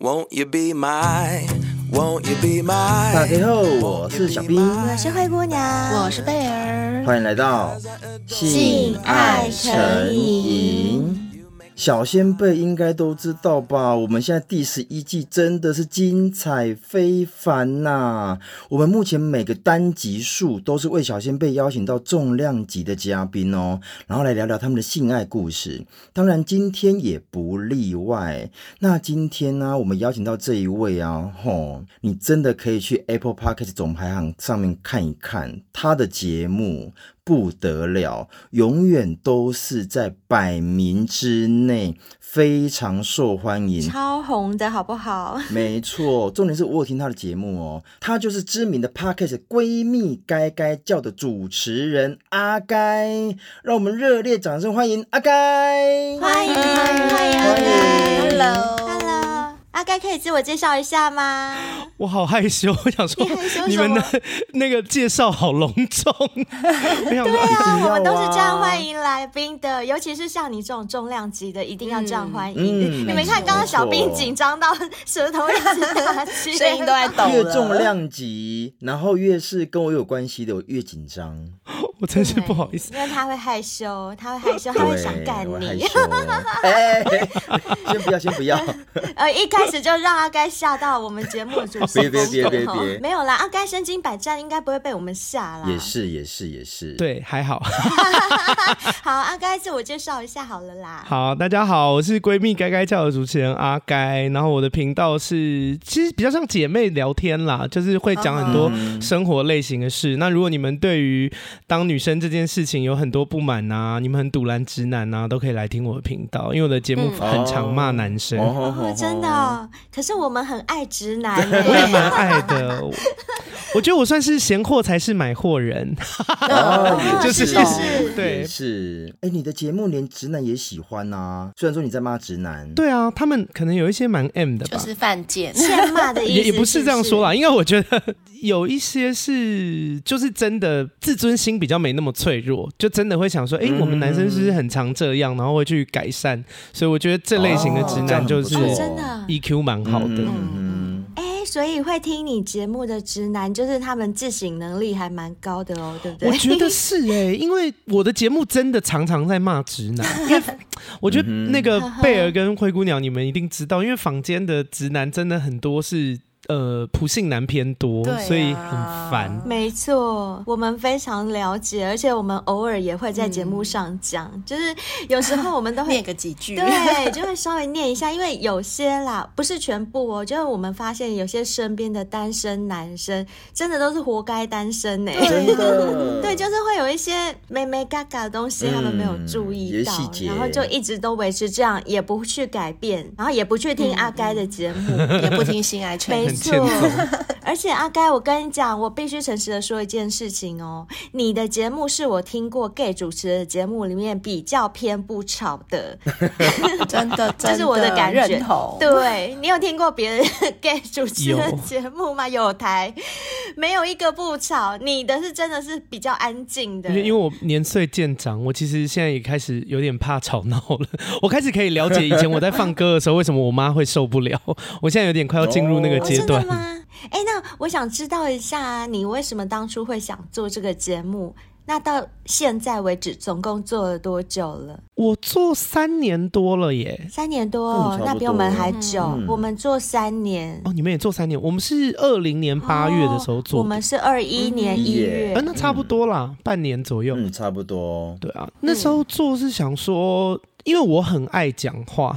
Won't you be my, won't you be my 大家好，我是小兵，我是灰姑娘，我是贝儿，欢迎来到性爱成瘾。小仙贝应该都知道吧？我们现在第十一季真的是精彩非凡呐、啊！我们目前每个单集数都是为小仙贝邀请到重量级的嘉宾哦，然后来聊聊他们的性爱故事。当然今天也不例外。那今天呢、我们邀请到这一位啊，吼，你真的可以去 Apple Podcast 总排行上面看一看他的节目。不得了，永远都是在百名之内，非常受欢迎，超红的好不好？没错，重点是我有听他的节目哦，他就是知名的 Podcast 闺蜜该该叫的主持人阿该，让我们热烈掌声欢迎阿该，欢迎欢迎欢迎，Hello。阿该可以自我介绍一下吗？我好害羞，我想说你们的 那个介绍好隆重。对啊，我们都是这样欢迎来宾的，尤其是像你这种重量级的，一定要这样欢迎。嗯、你们看，刚刚小兵紧张到舌头一直打结，声音都在抖。越重量级，然后越是跟我有关系的，我越紧张。我真是不好意思，因为他会害羞，他会害羞，他会想干你。哎，先不要，先不要。呃，一开始就让阿该吓到我们节目的主持人。别别别别别，没有啦，阿该身经百战，应该不会被我们吓啦。也是也是也是，对，还好。好，阿该自我介绍一下好了啦。好，大家好，我是闺蜜该该叫的主持人阿该，然后我的频道是其实比较像姐妹聊天啦，就是会讲很多生活类型的事。那如果你们对于当女生这件事情有很多不满呐、啊，你们很堵烂直男呐、啊，都可以来听我的频道，因为我的节目很常骂男生。嗯哦哦、真的、哦，可是我们很爱直男，我也蛮爱的。我觉得我算是闲货才是买货人，哦、就是是，是对是。哎，你的节目连直男也喜欢啊？虽然说你在骂直男，对啊，他们可能有一些蛮 M 的吧，就是犯贱，欠骂的意思也也不是这样说啦，因为我觉得有一些是就是真的自尊心比较。没那么脆弱，就真的会想说，哎、欸，我们男生是不是很常这样，然后会去改善。所以我觉得这类型的直男就是 EQ 蛮好的。哎、所以会听你节目的直男，就是他们自省能力还蛮高的哦，对不对？我觉得是哎、欸，因为我的节目真的常常在骂直男。因为我觉得那个 贝尔跟灰姑娘，你们一定知道，因为坊间的直男真的很多是。呃，普信男偏多，啊、所以很烦。没错，我们非常了解，而且我们偶尔也会在节目上讲，嗯、就是有时候我们都会念个几句，对，就会稍微念一下，因为有些啦，不是全部哦，就是我们发现有些身边的单身男生，真的都是活该单身呢。真的，对，就是会有一些妹妹嘎嘎的东西，他们没有注意到，嗯、然后就一直都维持这样，也不去改变，然后也不去听阿该的节目，嗯、也不听新爱成瘾。错，而且阿该，我跟你讲，我必须诚实的说一件事情哦，你的节目是我听过 gay 主持的节目里面比较偏不吵的，真的，这是我的感觉。对，你有听过别人 gay 主持的节目吗？有，有台没有一个不吵，你的是真的是比较安静的。因为我年岁渐长，我其实现在也开始有点怕吵闹了。我开始可以了解以前我在放歌的时候，为什么我妈会受不了。我现在有点快要进入那个阶段。对吗？哎，那我想知道一下，你为什么当初会想做这个节目？那到现在为止，总共做了多久了？我做三年多了耶，三年多，嗯、那比我们还久。嗯、我们做三年哦，你们也做三年。我们是二零年八月的时候做，哦，我们是二一年一月，嗯，那差不多啦，嗯、半年左右，嗯，差不多。对啊，那时候做是想说。因为我很爱讲话，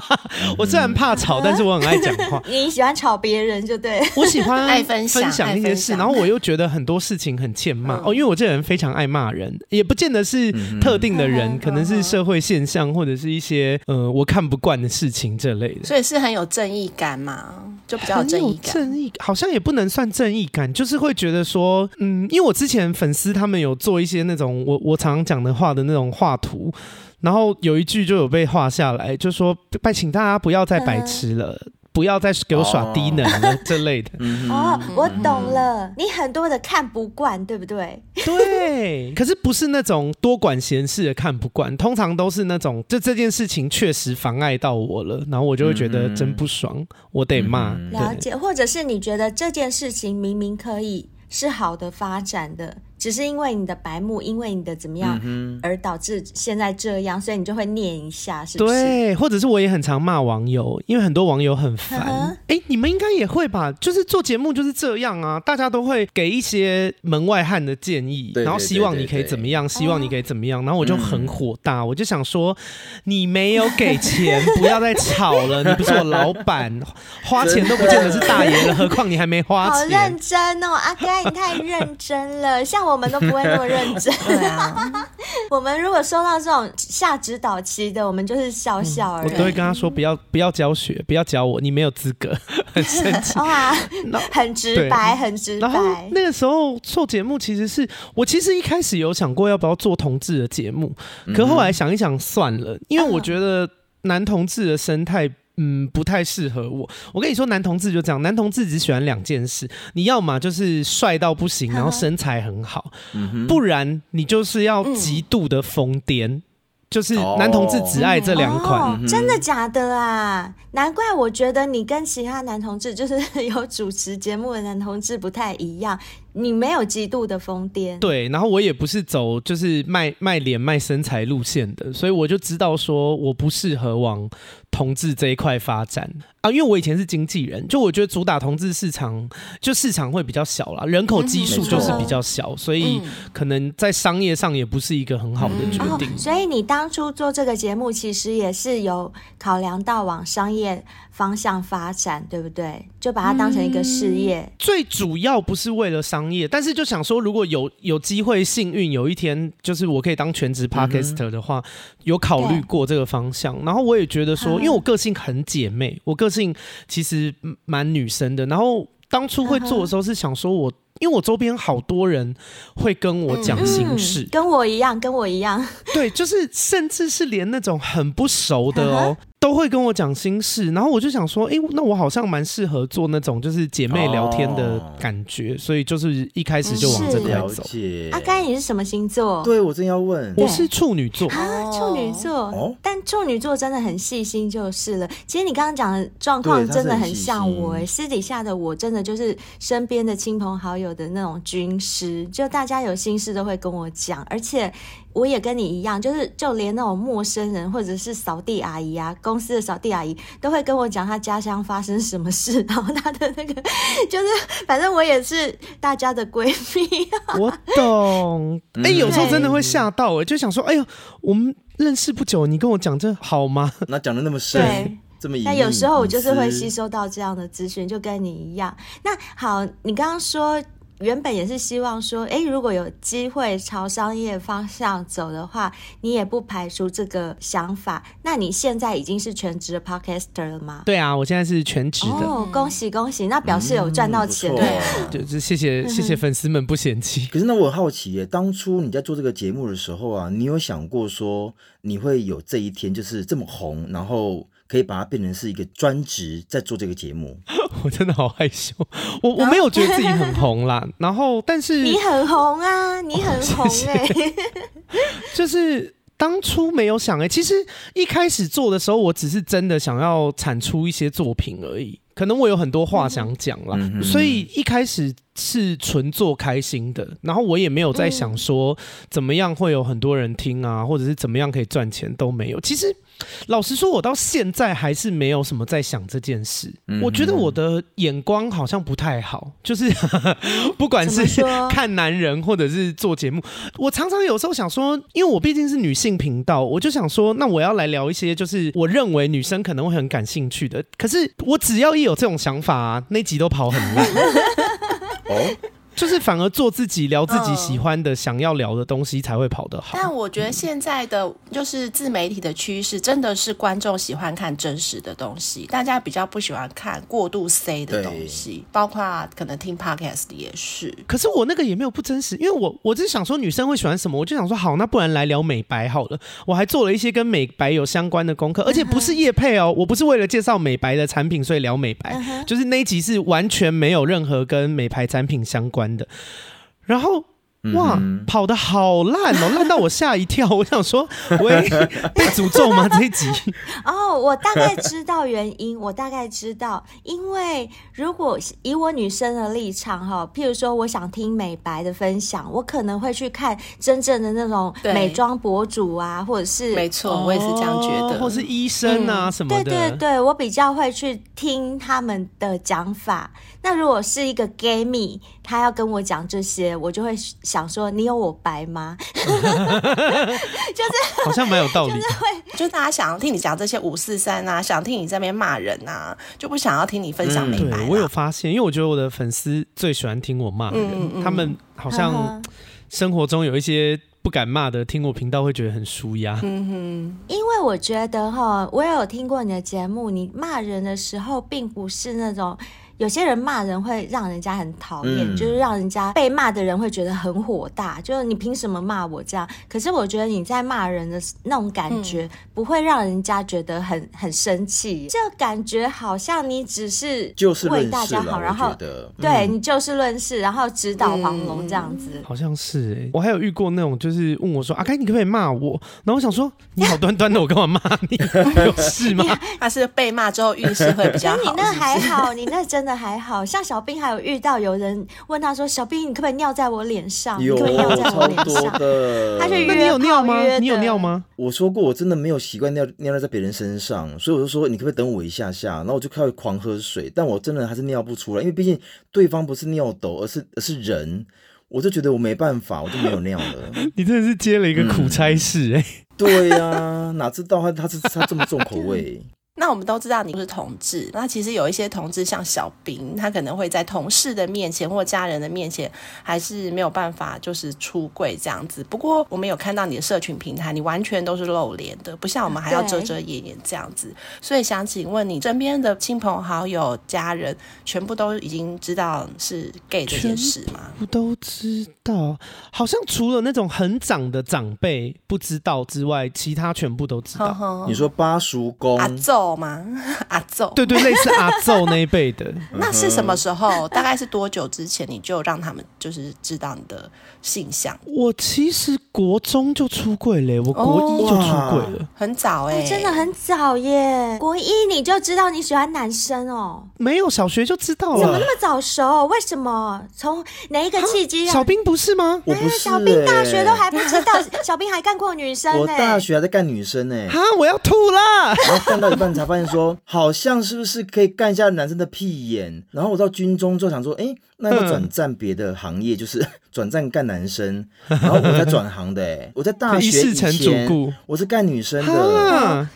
我虽然怕吵，但是我很爱讲话。你喜欢吵别人就对。我喜欢 爱分享分享一些事，然后我又觉得很多事情很欠骂哦，因为我这个人非常爱骂人，也不见得是特定的人，可能是社会现象或者是一些呃我看不惯的事情这类的。所以是很有正义感嘛，就比较有正义感。正义好像也不能算正义感，就是会觉得说，嗯，因为我之前粉丝他们有做一些那种我我常常讲的话的那种画图。然后有一句就有被画下来，就说拜请大家不要再白痴了，不要再给我耍低能了这类的。哦，我懂了，你很多的看不惯，对不对？对，可是不是那种多管闲事的看不惯，通常都是那种就这件事情确实妨碍到我了，然后我就会觉得真不爽，我得骂。了解，或者是你觉得这件事情明明可以是好的发展的。只是因为你的白目，因为你的怎么样，而导致现在这样，所以你就会念一下，是不是？对，或者是我也很常骂网友，因为很多网友很烦。哎、欸，你们应该也会吧？就是做节目就是这样啊，大家都会给一些门外汉的建议，然后希望你可以怎么样，希望你可以怎么样，然后我就很火大，嗯、我就想说，你没有给钱，不要再吵了。你不是我老板，花钱都不见得是大爷了，何况你还没花钱。好认真哦，阿该你太认真了，像我。我们都不会那么认真。对啊，我们如果收到这种下指导期的，我们就是笑笑而已。我都会跟他说：“不要，不要教学，不要教我，你没有资格。”很生气哇，很直白，很直白。然后那个时候做节目，其实是我其实一开始有想过要不要做同志的节目，可后来想一想算了，因为我觉得男同志的生态。嗯，不太适合我。我跟你说，男同志就这样，男同志只喜欢两件事：你要么就是帅到不行，然后身材很好；嗯、不然你就是要极度的疯癫。嗯就是男同志只爱这两款。哦，真的假的啊？难怪我觉得你跟其他男同志，就是 有主持节目的男同志不太一样，你没有极度的疯癫。对，然后我也不是走就是卖卖脸卖身材路线的，所以我就知道说我不适合往同志这一块发展。啊，因为我以前是经纪人，就我觉得主打同志市场，就市场会比较小啦，人口基数就是比较小，嗯、所以可能在商业上也不是一个很好的决定。嗯哦、所以你当初做这个节目，其实也是有考量到往商业方向发展，对不对？就把它当成一个事业。嗯、最主要不是为了商业，但是就想说，如果有有机会，幸运有一天，就是我可以当全职 Podcaster 的话，嗯、有考虑过这个方向。然后我也觉得说，因为我个性很姐妹，我个性其实蛮女生的，然后当初会做的时候是想说我，我因为我周边好多人会跟我讲心事，嗯，跟我一样，跟我一样，对，就是甚至是连那种很不熟的哦。都会跟我讲心事，然后我就想说，哎，那我好像蛮适合做那种就是姐妹聊天的感觉，哦、所以就是一开始就往这边走。阿甘你是什么星座？对，我正要问，我是处女座。啊，处女座。哦、但处女座真的很细心就是了。其实你刚刚讲的状况真的很像我，哎，私底下的我真的就是身边的亲朋好友的那种军师，就大家有心事都会跟我讲，而且。我也跟你一样，就是就连那种陌生人或者是扫地阿姨啊，公司的扫地阿姨都会跟我讲她家乡发生什么事，然后她的那个就是，反正我也是大家的闺蜜。我懂，哎、欸，有时候真的会吓到，我，就想说，哎呦，我们认识不久，你跟我讲这好吗？那讲的那么深，对这么。那有时候我就是会吸收到这样的资讯，就跟你一样。那好，你刚刚说。原本也是希望说，哎，如果有机会朝商业方向走的话，你也不排除这个想法。那你现在已经是全职的 podcaster 了吗？对啊，我现在是全职的。哦，恭喜恭喜！那表示有赚到钱。对啊，就是谢谢谢谢粉丝们不嫌弃。可是那我很好奇耶，当初你在做这个节目的时候啊，你有想过说你会有这一天，就是这么红，然后？可以把它变成是一个专职在做这个节目，我真的好害羞，我我没有觉得自己很红啦，然后但是你很红啊，你很红哎、就是当初没有想哎、欸，其实一开始做的时候，我只是真的想要产出一些作品而已，可能我有很多话想讲啦，嗯、所以一开始是纯做开心的，然后我也没有在想说怎么样会有很多人听啊，或者是怎么样可以赚钱都没有，其实。老实说，我到现在还是没有什么在想这件事。嗯、我觉得我的眼光好像不太好，就是不管是看男人或者是做节目，我常常有时候想说，因为我毕竟是女性频道，我就想说，那我要来聊一些就是我认为女生可能会很感兴趣的。可是我只要一有这种想法、啊，那集都跑很烂。哦？就是反而做自己，聊自己喜欢的、想要聊的东西才会跑得好。但我觉得现在的就是自媒体的趋势，真的是观众喜欢看真实的东西，大家比较不喜欢看过度 C 的东西，包括可能听 Podcast 也是。可是我那个也没有不真实，因为我我只是想说女生会喜欢什么，我就想说好，那不然来聊美白好了。我还做了一些跟美白有相关的功课，而且不是叶配哦，我不是为了介绍美白的产品所以聊美白，就是那一集是完全没有任何跟美白产品相关的，然后。哇，跑的好烂哦，烂到我吓一跳。我想说，喂，被诅咒吗？这一集？哦，oh, 我大概知道原因，我大概知道，因为如果以我女生的立场哈，譬如说我想听美白的分享，我可能会去看真正的那种美妆博主啊，或者是没错，我也是这样觉得，或是医生啊、嗯、什么的。对对对，我比较会去听他们的讲法。那如果是一个 gay 蜜，他要跟我讲这些，我就会想说，你有我白吗？就是好像蛮有道理，就是会，就是大家想要听你讲这些五四三啊，想听你在那边骂人啊，就不想要听你分享美白。对，我有发现，因为我觉得我的粉丝最喜欢听我骂人，嗯嗯，他们好像生活中有一些不敢骂的，听我频道会觉得很舒压。嗯哼，因为我觉得哈，我也有听过你的节目，你骂人的时候并不是那种。有些人骂人会让人家很讨厌，嗯、就是让人家被骂的人会觉得很火大，就是你凭什么骂我这样？可是我觉得你在骂人的那种感觉，不会让人家觉得很很生气，就感觉好像你只是就是为大家好，然后对你就事论事，然后指导黄龙这样子。嗯、好像是哎、欸，我还有遇过那种，就是问我说：“阿开，你可不可以骂我？”然后我想说：“你好端端的，我干嘛骂你？有事吗？” 他是被骂之后运势会比较好 是是？你那还好，你那真的。还好像小兵还有遇到有人问他说：“小兵，你可不可以尿在我脸上？有你可不可以尿在我脸上？”他就约，你有尿吗？你有尿吗？我说过，我真的没有习惯尿尿在别人身上，所以我就说：“你可不可以等我一下下？”然后我就开始狂喝水，但我真的还是尿不出来，因为毕竟对方不是尿斗，而是而是人，我就觉得我没办法，我就没有尿了。你真的是接了一个苦差事哎、欸嗯！对呀、啊，哪知道他他是他这么重口味。那我们都知道你不是同志，那其实有一些同志像小兵，他可能会在同事的面前或家人的面前，还是没有办法就是出柜这样子。不过我们有看到你的社群平台，你完全都是露脸的，不像我们还要遮遮掩掩这样子。所以想请问你身边的亲朋好友、家人，全部都已经知道是 gay 这件事吗？我都知道，好像除了那种很长的长辈不知道之外，其他全部都知道。呵呵你说八叔公阿祖吗？阿奏，对对，类似阿奏那一辈的。那是什么时候？大概是多久之前你就让他们就是知道你的性向？我其实国中就出柜了，我国一就出柜了，哦、很早哎、欸，真的很早耶！国一你就知道你喜欢男生哦？没有，小学就知道了。怎么那么早熟？为什么？从哪一个契机？小兵不是吗？我不是、欸，小兵大学都还不知道，小兵还干过女生呢。我大学还在干女生呢。哈，我要吐了！干到一半。才发现说，好像是不是可以干一下男生的屁眼？然后我到军中就想说，哎，那要转战别的行业，就是转战干男生。然后我才转行的，哎，我在大学以前我是干女生的，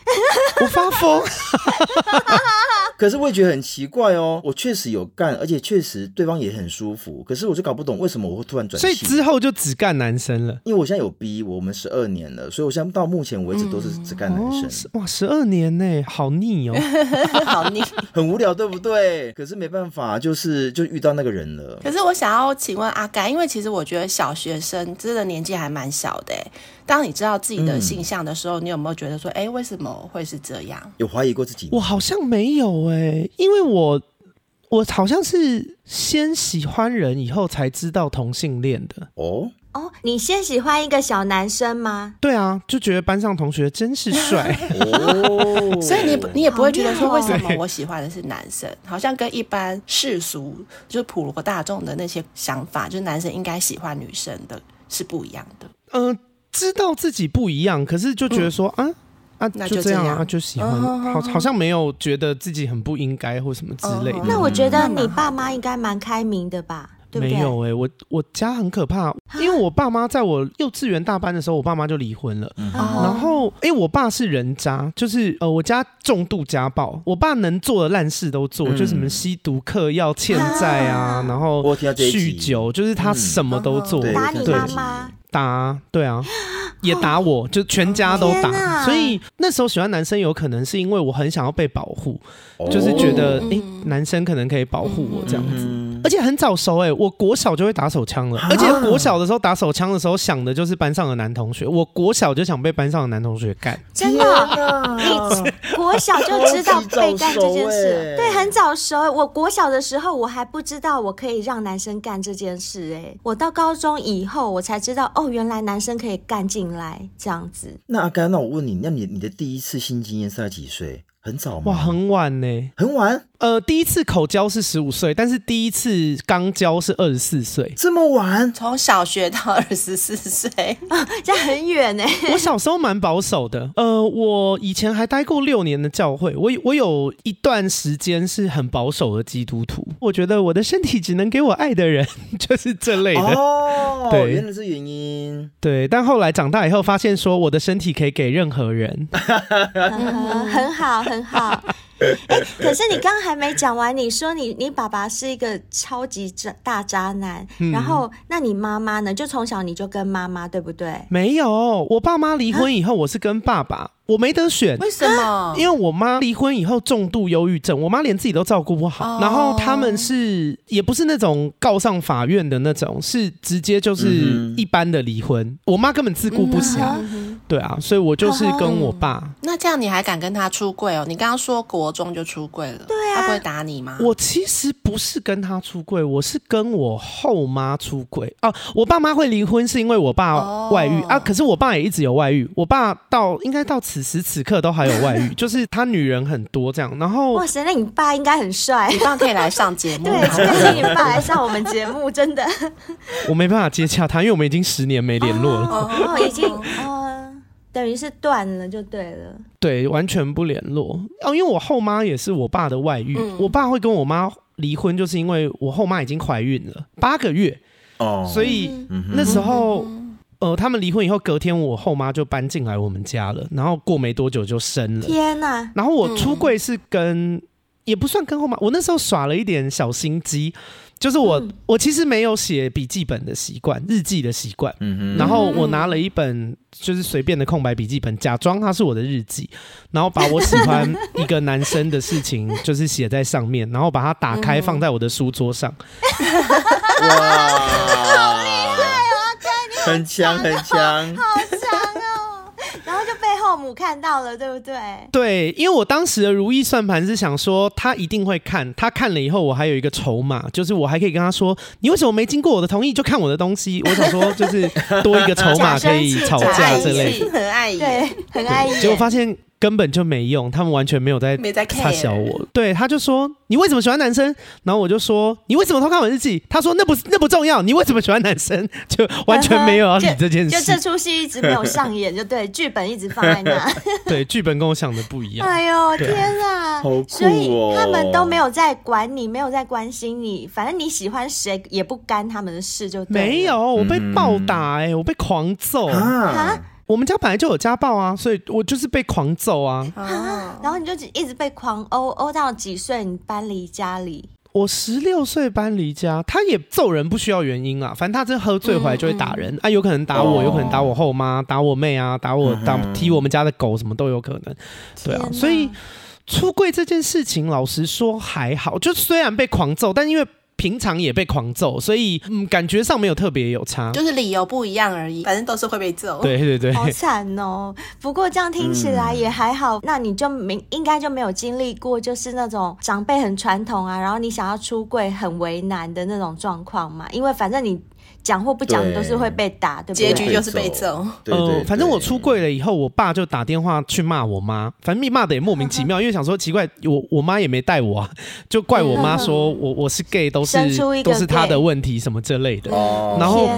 我发疯。可是我也觉得很奇怪哦，我确实有干，而且确实对方也很舒服。可是我就搞不懂为什么我会突然转。所以之后就只干男生了。因为我现在有逼我们十二年了，所以我现在到目前为止都是只干男生。嗯、哇，十二年呢，好腻哦，好腻，很无聊，对不对？可是没办法，就是就遇到那个人了。可是我想要请问阿甘，因为其实我觉得小学生真的年纪还蛮小的。当你知道自己的性向的时候，嗯、你有没有觉得说，哎，为什么会是这样？有怀疑过自己？我好像没有哎，因为我我好像是先喜欢人，以后才知道同性恋的。哦哦，你先喜欢一个小男生吗？对啊，就觉得班上同学真是帅。哦，所以你你也不会觉得说，为什么我喜欢的是男生？对好像跟一般世俗就是普罗大众的那些想法，就是男生应该喜欢女生的是不一样的。嗯、呃。知道自己不一样，可是就觉得说、嗯、啊啊，就这样啊，就喜欢，哦、好好像没有觉得自己很不应该或什么之类的。那我觉得你爸妈应该蛮开明的吧？对不对？没有哎、欸，我我家很可怕，因为我爸妈在我幼稚园大班的时候，我爸妈就离婚了。嗯、然后，哎，我爸是人渣，就是呃，我家重度家暴，我爸能做的烂事都做，嗯、就什么吸毒、嗑药、欠债啊，然后酗酒，就是他什么都做。嗯、打你妈妈？打，对啊。也打我，就全家都打，所以那时候喜欢男生，有可能是因为我很想要被保护，哦、就是觉得哎、欸，男生可能可以保护我这样子，嗯、而且很早熟哎、欸，我国小就会打手枪了，啊、而且国小的时候打手枪的时候想的就是班上的男同学，我国小就想被班上的男同学干，真的，你国小就知道被干这件事，欸、对，很早熟、欸。我国小的时候我还不知道我可以让男生干这件事哎、欸，我到高中以后我才知道哦，原来男生可以干进来这样子，那阿甘，那我问你，那你你的第一次性经验是在几岁？很早吗？哇，很晚呢，很晚。呃，第一次口交是十五岁，但是第一次肛交是二十四岁，这么晚？从小学到二十四岁啊，这样很远呢。我小时候蛮保守的，呃，我以前还待过六年的教会，我我有一段时间是很保守的基督徒，我觉得我的身体只能给我爱的人，就是这类的。哦，对，原来是原因。对，但后来长大以后发现，说我的身体可以给任何人，很好，很好。哎、欸，可是你刚刚还没讲完，你说你你爸爸是一个超级渣大渣男，嗯、然后那你妈妈呢？就从小你就跟妈妈，对不对？没有，我爸妈离婚以后，我是跟爸爸。我没得选，为什么？因为我妈离婚以后重度忧郁症，我妈连自己都照顾不好。哦、然后他们是也不是那种告上法院的那种，是直接就是一般的离婚。嗯、我妈根本自顾不暇，对啊，所以我就是跟我爸。那这样你还敢跟他出柜哦？你刚刚说国中就出柜了，对啊，他不会打你吗？我其实不是跟他出柜，我是跟我后妈出柜哦、啊，我爸妈会离婚是因为我爸外遇、哦、啊，可是我爸也一直有外遇，我爸到应该到。此时此刻都还有外遇，就是他女人很多这样。然后哇塞，那你爸应该很帅，你爸可以来上节目。对，请你爸来上我们节目，真的。我没办法接洽他，因为我们已经十年没联络了。哦，已经呃，等于是断了就对了。对，完全不联络。哦，因为我后妈也是我爸的外遇，嗯、我爸会跟我妈离婚，就是因为我后妈已经怀孕了八个月哦，所以那时候。嗯呃，他们离婚以后，隔天我后妈就搬进来我们家了，然后过没多久就生了。天哪！然后我出柜是跟，嗯、也不算跟后妈，我那时候耍了一点小心机，就是我、嗯、我其实没有写笔记本的习惯，日记的习惯。嗯哼。然后我拿了一本就是随便的空白笔记本，假装它是我的日记，然后把我喜欢一个男生的事情就是写在上面，然后把它打开放在我的书桌上。哇！很强很强，好强哦！然后就被后母看到了，对不对？对，因为我当时的如意算盘是想说，他一定会看，他看了以后，我还有一个筹码，就是我还可以跟他说，你为什么没经过我的同意就看我的东西？我想说，就是多一个筹码可以 吵架之类的，很爱，对，很爱。结果发现。根本就没用，他们完全没有在插小我。对，他就说，你为什么喜欢男生？然后我就说，你为什么偷看我日记？他说那不那不重要，你为什么喜欢男生？就完全没有要理这件事。就，就这出戏一直没有上演，就对，剧本一直放在那。对，剧本跟我想的不一样。哎呦天啊！好酷哦。所以他们都没有在管你，没有在关心你，反正你喜欢谁也不干他们的事，就对。没有，我被暴打哎、欸，我被狂揍啊！我们家本来就有家暴啊，所以我就是被狂揍啊。啊，然后你就一直被狂殴，殴到几岁？你搬离家里？我十六岁搬离家，他也揍人不需要原因啊，反正他真喝醉回来就会打人、嗯嗯、啊，有可能打我，有可能打我后妈，打我妹啊，打我打踢我们家的狗，什么都有可能。对啊，所以出柜这件事情，老实说还好，就虽然被狂揍，但因为。平常也被狂揍，所以嗯，感觉上没有特别有差，就是理由不一样而已。反正都是会被揍。对对对，好惨哦。不过这样听起来也还好，嗯、那你就没应该就没有经历过，就是那种长辈很传统啊，然后你想要出柜很为难的那种状况嘛。因为反正你。讲或不讲都是会被打，对，对不对？结局就是被揍。呃，反正我出柜了以后，我爸就打电话去骂我妈，反正密骂的也莫名其妙，因为想说奇怪，我我妈也没带我啊，就怪我妈说我我是 gay 都是都是他的问题什么之类的。然后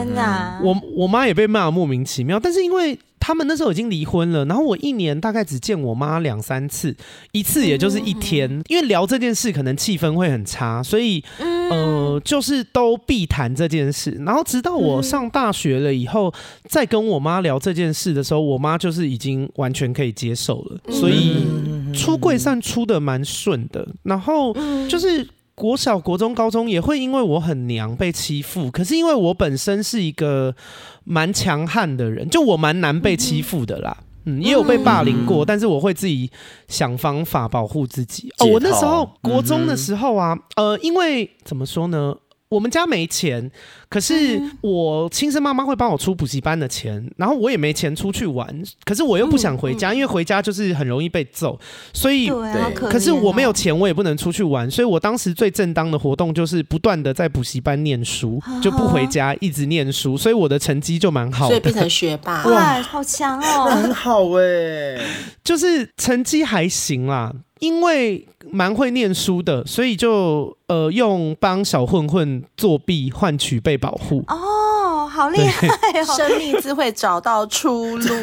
我我妈也被骂莫名其妙，但是因为。他们那时候已经离婚了，然后我一年大概只见我妈两三次，一次也就是一天，嗯、因为聊这件事可能气氛会很差，所以、嗯、呃，就是都避谈这件事。然后直到我上大学了以后，再跟我妈聊这件事的时候，我妈就是已经完全可以接受了，所以出柜算出的蛮顺的。然后就是。国小、国中、高中也会因为我很娘被欺负，可是因为我本身是一个蛮强悍的人，就我蛮难被欺负的啦。嗯，也有被霸凌过，但是我会自己想方法保护自己。哦，我那时候国中的时候啊，呃，因为怎么说呢？我们家没钱，可是我亲生妈妈会帮我出补习班的钱，然后我也没钱出去玩，可是我又不想回家，因为回家就是很容易被揍，所以对，可是我没有钱，我也不能出去玩，所以我当时最正当的活动就是不断的在补习班念书，就不回家，一直念书，所以我的成绩就蛮好的，所以变成学霸，哇，好强哦，很好哎，就是成绩还行啦。因为蛮会念书的，所以就呃用帮小混混作弊换取被保护。哦，好厉害哦！生命自会找到出路。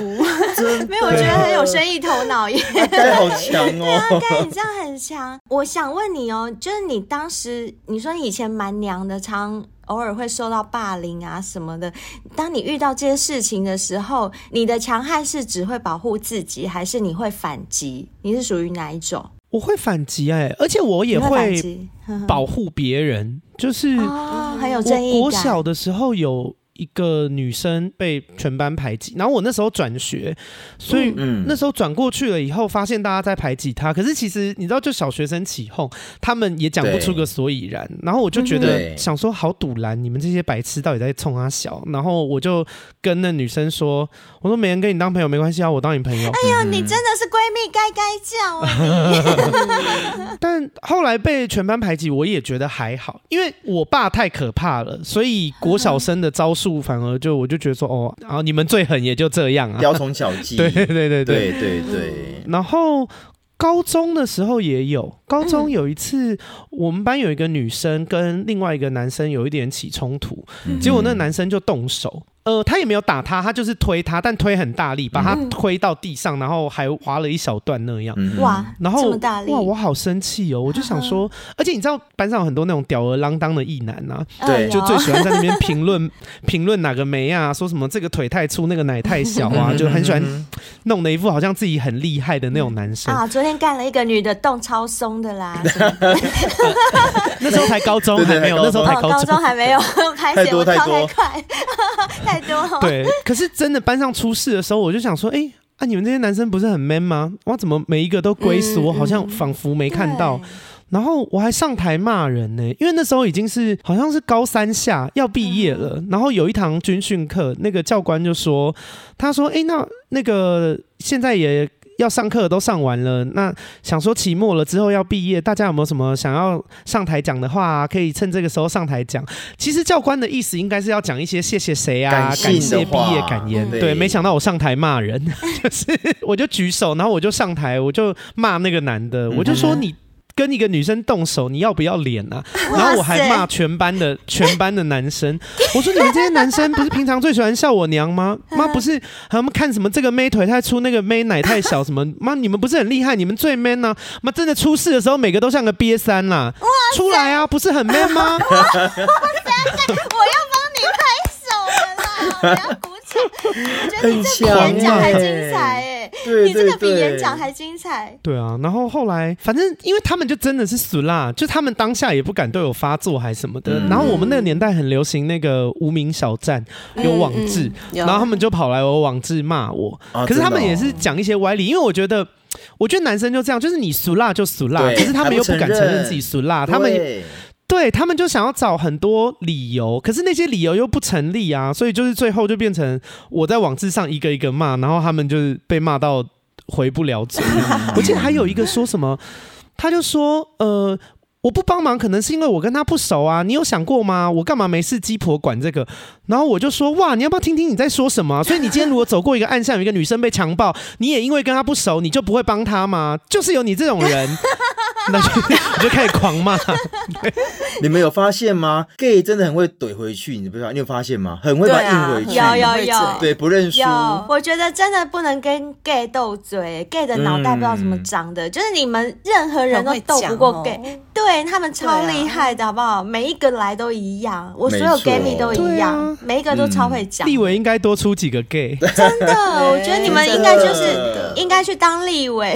没有，我觉得很有生意头脑耶。该好强哦！该你这样很强。我想问你哦，就是你当时你说你以前蛮娘的，常偶尔会受到霸凌啊什么的。当你遇到这些事情的时候，你的强悍是只会保护自己，还是你会反击？你是属于哪一种？我会反击哎、欸，而且我也会保护别人，就是很有正义感。我小的时候有。一个女生被全班排挤，然后我那时候转学，所以那时候转过去了以后，发现大家在排挤她。可是其实你知道，就小学生起哄，他们也讲不出个所以然。然后我就觉得想说，好堵拦，你们这些白痴到底在冲她小？然后我就跟那女生说：“我说没人跟你当朋友没关系啊，我当你朋友。”哎呦，你真的是闺蜜该该叫啊！但后来被全班排挤，我也觉得还好，因为我爸太可怕了，所以国小生的招数。反而就我就觉得说哦，然后你们最狠也就这样啊，雕虫小技，对对对对。对对对。然后高中的时候也有，高中有一次我们班有一个女生跟另外一个男生有一点起冲突，结果那个男生就动手。呃，他也没有打他，他就是推他，但推很大力，把他推到地上，然后还划了一小段那样。哇，然后这么大力，哇，我好生气哦！我就想说，而且你知道班上有很多那种吊儿郎当的异男啊，对，就最喜欢在那边 评论评论哪个妹啊，说什么这个腿太粗，那个奶太小啊，就很喜欢弄的一副好像自己很厉害的那种男生啊。昨天干了一个女的，动超松的啦。那时候才高中，还没有，那时候才高中还没有，太多太多，太多。对，可是真的班上出事的时候，我就想说，哎、欸，啊，你们这些男生不是很 man 吗？哇，怎么每一个都龟死？我好像仿佛没看到。然后我还上台骂人呢，因为那时候已经是好像是高三下要毕业了。然后有一堂军训课，那个教官就说，他说，哎、欸，那那个现在也。要上课都上完了，那想说期末了之后要毕业，大家有没有什么想要上台讲的话啊？可以趁这个时候上台讲。其实教官的意思应该是要讲一些谢谢谁啊，感谢毕业感言。对，没想到我上台骂人，就是我就举手，然后我就上台，我就骂那个男的，我就说你。跟一个女生动手，你要不要脸啊？然后我还骂全班的 全班的男生，我说你们这些男生不是平常最喜欢笑我娘吗？妈不是他们看什么这个妹腿太粗，那个妹奶太小，什么 妈你们不是很厉害？你们最 man 呢、啊？妈真的出事的时候，每个都像个瘪三啦，出来啊，不是很 man 吗？我要帮你拍手了啦，我要鼓掌，我觉得你这比演讲还精彩哎、欸。你这个比演讲还精彩。对啊，然后后来反正因为他们就真的是死啦，就他们当下也不敢对我发作还是什么的。嗯、然后我们那个年代很流行那个无名小站，有网志，嗯嗯、然后他们就跑来我网志骂我。啊、可是他们也是讲一些歪理，因为我觉得，我觉得男生就这样，就是你俗辣就俗辣，可是他们又不敢承认自己俗辣，他们。对，他们就想要找很多理由，可是那些理由又不成立啊，所以就是最后就变成我在网志上一个一个骂，然后他们就是被骂到回不了嘴。我记得还有一个说什么，他就说呃，我不帮忙可能是因为我跟他不熟啊，你有想过吗？我干嘛没事鸡婆管这个？然后我就说哇，你要不要听听你在说什么？所以你今天如果走过一个暗巷，有一个女生被强暴，你也因为跟他不熟，你就不会帮他吗？就是有你这种人。那就你就开始狂骂。你们有发现吗？gay 真的很会怼回去，你不知道？你有发现吗？很会把它硬回去，有有有，对，不认输。我觉得真的不能跟 gay 斗嘴，gay 的脑袋不知道怎么长的，就是你们任何人都斗不过 gay，对他们超厉害的，好不好？每一个来都一样，我所有 gay 蜜都一样，每一个都超会讲。立委应该多出几个 gay，真的，我觉得你们应该就是应该去当立委，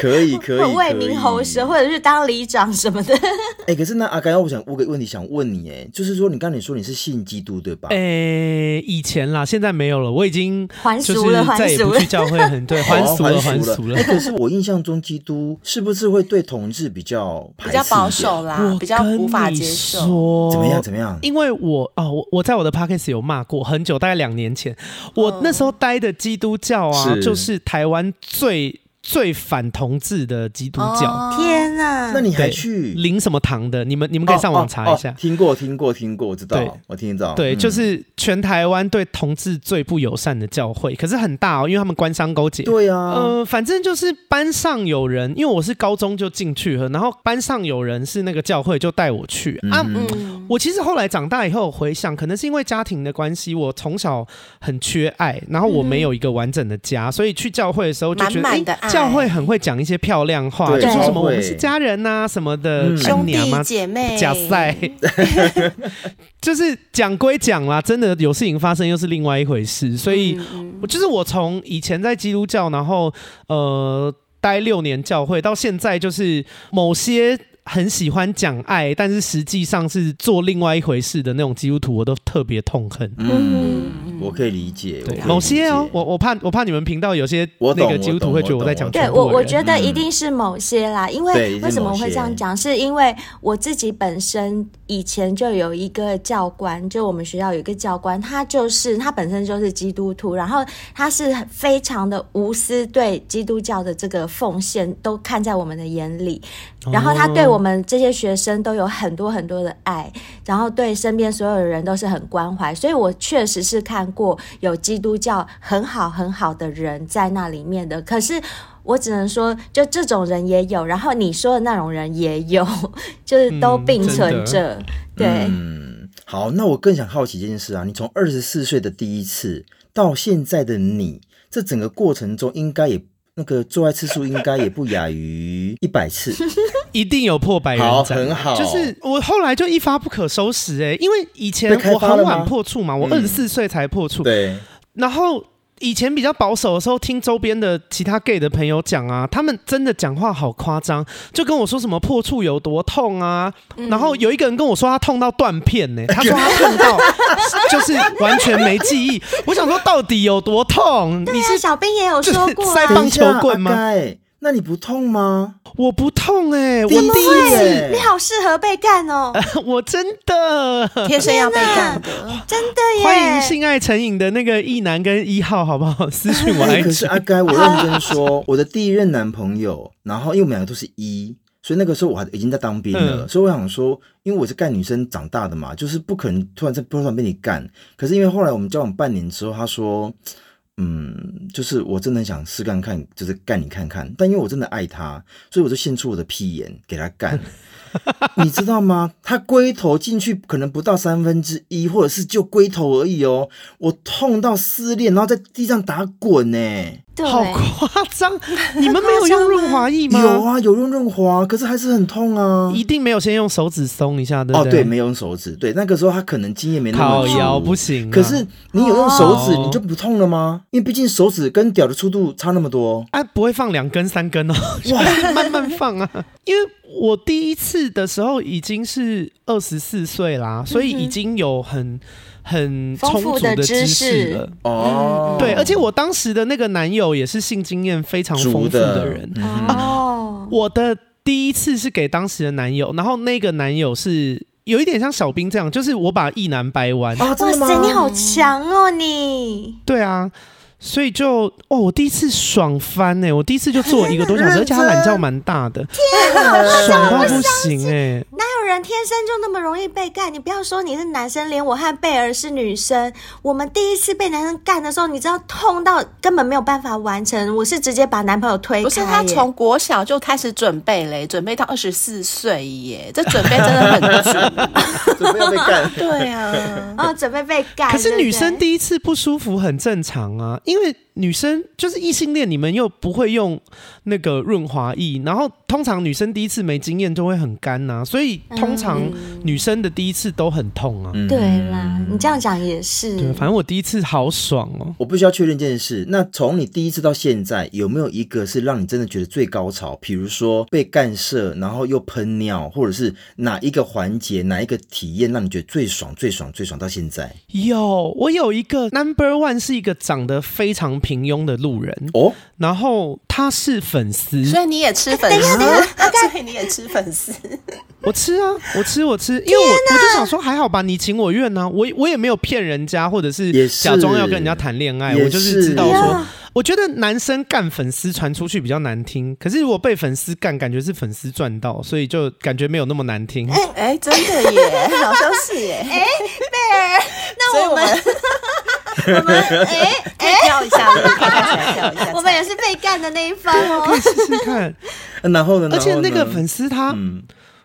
可以可以，为民喉舌，或者是当里长什么的。哎，可是那阿该，我想问个问题，想问你，哎，就是说你刚才说你是信基督对吧？哎，以前啦，现在没有了，我已经还俗了，再也不去教会，很对，还俗了，还俗了。哎，可是我印象中基督是不是会对同志比较比较保守啦，比较无法接受？怎么样？怎么样？因为我哦，我我在我的 podcast 有骂过很久，大概两年前，我那时候待的基督教啊，就是台湾最。最反同志的基督教，哦、天哪！那你还去领什么堂的？你们你们可以上网查一下。哦哦哦、听过听过听过，我知道，我听到。对，嗯、就是全台湾对同志最不友善的教会，可是很大哦，因为他们官商勾结。对啊，呃，反正就是班上有人，因为我是高中就进去了，然后班上有人是那个教会，就带我去、嗯、啊。嗯，我其实后来长大以后回想，可能是因为家庭的关系，我从小很缺爱，然后我没有一个完整的家，嗯、所以去教会的时候就觉得满满的爱。教会很会讲一些漂亮话，就说什么我们是家人呐、啊、什么的，兄弟姐妹，假赛，就是讲归讲啦，真的有事情发生又是另外一回事。所以，我就是我从以前在基督教，然后呃待六年教会，到现在就是某些。很喜欢讲爱，但是实际上是做另外一回事的那种基督徒，我都特别痛恨。嗯，我可以理解。对，某些哦，我我怕我怕你们频道有些那个基督徒会觉得我在讲。对我，我觉得一定是某些啦，因为为什么我会这样讲？是因为我自己本身以前就有一个教官，就我们学校有一个教官，他就是他本身就是基督徒，然后他是非常的无私，对基督教的这个奉献都看在我们的眼里，然后他对我。我们这些学生都有很多很多的爱，然后对身边所有的人都是很关怀，所以我确实是看过有基督教很好很好的人在那里面的。可是我只能说，就这种人也有，然后你说的那种人也有，就是都并存着。嗯、对，嗯，好，那我更想好奇一件事啊，你从二十四岁的第一次到现在的你，这整个过程中应该也。那个做爱次数应该也不亚于一百次，一定有破百人。好，很好。就是我后来就一发不可收拾哎、欸，因为以前我很晚破处嘛，我二十四岁才破处、嗯。对，然后。以前比较保守的时候，听周边的其他 gay 的朋友讲啊，他们真的讲话好夸张，就跟我说什么破处有多痛啊，嗯、然后有一个人跟我说他痛到断片呢、欸，他说他痛到 就是完全没记忆。我想说到底有多痛？对啊、你是小兵也有说过、啊，塞棒球棍吗？那你不痛吗？我不痛哎、欸，我第一次，你好适合被干哦、呃！我真的天生要被干的，真的耶！欢迎性爱成瘾的那个一男跟一号，好不好？私讯我来。可是阿该，我认真说，我的第一任男朋友，然后因为我们两个都是一，所以那个时候我还已经在当兵了，嗯、所以我想说，因为我是干女生长大的嘛，就是不可能突然在突然被你干。可是因为后来我们交往半年之后，他说。嗯，就是我真的想试干看，就是干你看看。但因为我真的爱他，所以我就献出我的屁眼给他干。你知道吗？他龟头进去可能不到三分之一，或者是就龟头而已哦。我痛到撕裂，然后在地上打滚呢。对好夸张！你们没有用润滑液吗？有啊，有用润滑，可是还是很痛啊。一定没有先用手指松一下的。哦，对，没有用手指。对，那个时候他可能经验没那么足。腰，不行。可是你有用手指，你就不痛了吗？因为毕竟手指跟屌的粗度差那么多。啊，不会放两根三根哦，哇，慢慢放啊。因为我第一次的时候已经是二十四岁啦，所以已经有很。很充足的知识了哦，对，而且我当时的那个男友也是性经验非常丰富的人哦。我的第一次是给当时的男友，然后那个男友是有一点像小兵这样，就是我把一男掰弯。哇塞，你好强哦你！对啊，所以就哦，我第一次爽翻哎，我第一次就做一个多小时，而且他懒觉蛮大的，天啊，爽到不行哎。人天生就那么容易被干？你不要说你是男生，连我和贝尔是女生，我们第一次被男生干的时候，你知道痛到根本没有办法完成。我是直接把男朋友推开。不是他从国小就开始准备嘞，准备到二十四岁耶，这准备真的很准。准备要被干？对啊，哦，准备被干。可是女生第一次不舒服很正常啊，因为。女生就是异性恋，你们又不会用那个润滑液，然后通常女生第一次没经验就会很干呐、啊，所以通常女生的第一次都很痛啊。嗯、对啦，你这样讲也是。对，反正我第一次好爽哦。我必须要确认这件事，那从你第一次到现在，有没有一个是让你真的觉得最高潮？比如说被干涉，然后又喷尿，或者是哪一个环节、哪一个体验让你觉得最爽、最爽、最爽到现在？有，我有一个 number one 是一个长得非常。平庸的路人哦，然后他是粉丝，所以你也吃粉丝，所以你也吃粉丝。我吃啊，我吃，我吃，因为我我就想说还好吧，你情我愿呢、啊，我我也没有骗人家，或者是假装要跟人家谈恋爱，我就是知道说，我觉得男生干粉丝传出去比较难听，可是如果被粉丝干，感觉是粉丝赚到，所以就感觉没有那么难听。哎哎，真的耶，好像是耶。哎，贝尔，那我们。我们哎哎跳一下，跳一下，我们也是被干的那一方哦。可以试试看。然后呢？而且那个粉丝他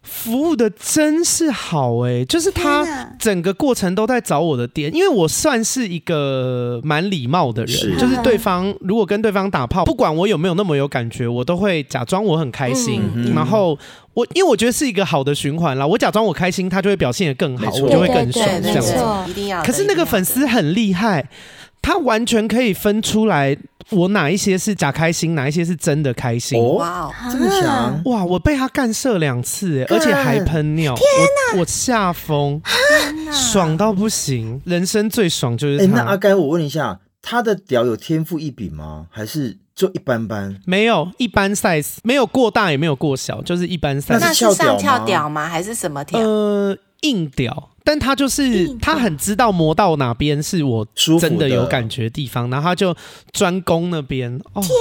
服务的真是好哎，就是他整个过程都在找我的点，因为我算是一个蛮礼貌的人，就是对方如果跟对方打炮，不管我有没有那么有感觉，我都会假装我很开心。然后我因为我觉得是一个好的循环啦，我假装我开心，他就会表现的更好，我就会更爽这样子。一定要。可是那个粉丝很厉害。他完全可以分出来，我哪一些是假开心，哪一些是真的开心。哇、哦，这么强！哇，我被他干射两次，而且还喷尿。天哪，我我吓疯，爽到不行，人生最爽就是他。欸、那阿该，我问一下，他的屌有天赋异禀吗？还是就一般般？没有，一般 size，没有过大，也没有过小，就是一般 size。那是上翘屌吗？还是什么屌？呃，硬屌。但他就是他很知道磨到哪边是我真的有感觉的地方，然后他就专攻那边。哦、天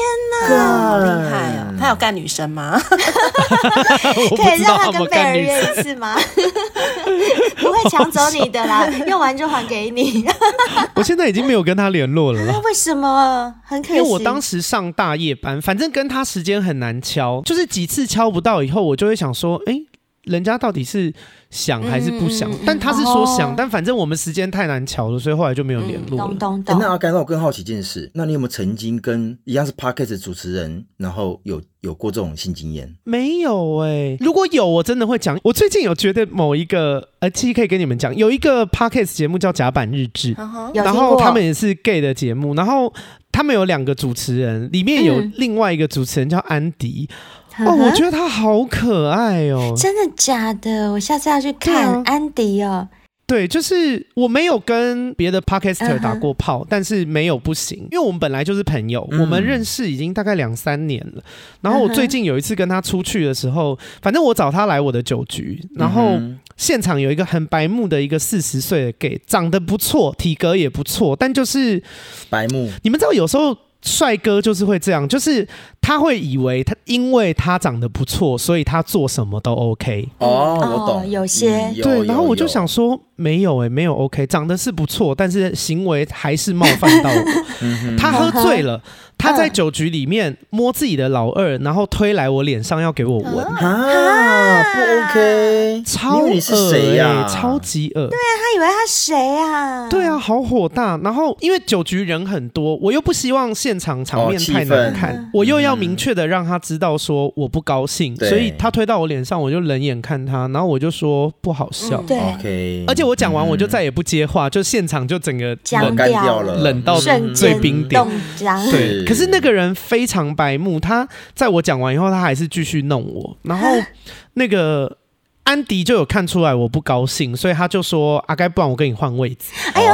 哪，好厉害啊！他有干女生吗？可以让他跟贝儿约一次吗？不会抢走你的啦，用完就还给你。我现在已经没有跟他联络了啦。为什么？很可惜。因为我当时上大夜班，反正跟他时间很难敲，就是几次敲不到以后，我就会想说，哎、欸。人家到底是想还是不想？嗯、但他是说想，哦、但反正我们时间太难乔了，所以后来就没有联络了。懂懂懂。那阿该，那我更好奇一件事，那你有没有曾经跟一样是 Podcast 主持人，然后有有过这种性经验？没有哎、欸，如果有，我真的会讲。我最近有觉得某一个，呃，其实可以跟你们讲，有一个 Podcast 节目叫《甲板日志》，然后他们也是 gay 的节目，然后他们有两个主持人，里面有另外一个主持人叫安迪。嗯哦，我觉得他好可爱哦！真的假的？我下次要去看、啊、安迪哦。对，就是我没有跟别的 podcaster 打过炮，uh huh. 但是没有不行，因为我们本来就是朋友，嗯、我们认识已经大概两三年了。然后我最近有一次跟他出去的时候，反正我找他来我的酒局，然后现场有一个很白目的一个四十岁的 gay，长得不错，体格也不错，但就是白目。你们知道有时候。帅哥就是会这样，就是他会以为他因为他长得不错，所以他做什么都 OK。哦，我懂，有些、嗯、对。然后我就想说，没有哎、欸，没有 OK，长得是不错，但是行为还是冒犯到我。他喝醉了。他在酒局里面摸自己的老二，然后推来我脸上要给我闻啊，不 OK，超恶心、啊，超级恶。对啊，他以为他谁啊？对啊，好火大。然后因为酒局人很多，我又不希望现场场面太难看，哦、我又要明确的让他知道说我不高兴，嗯、所以他推到我脸上，我就冷眼看他，然后我就说不好笑。嗯、对，OK。而且我讲完我就再也不接话，就现场就整个僵掉了，冷到最冰点。对。可是那个人非常白目，他在我讲完以后，他还是继续弄我。然后那个安迪就有看出来我不高兴，所以他就说：“阿该，不然我跟你换位置。”哎呦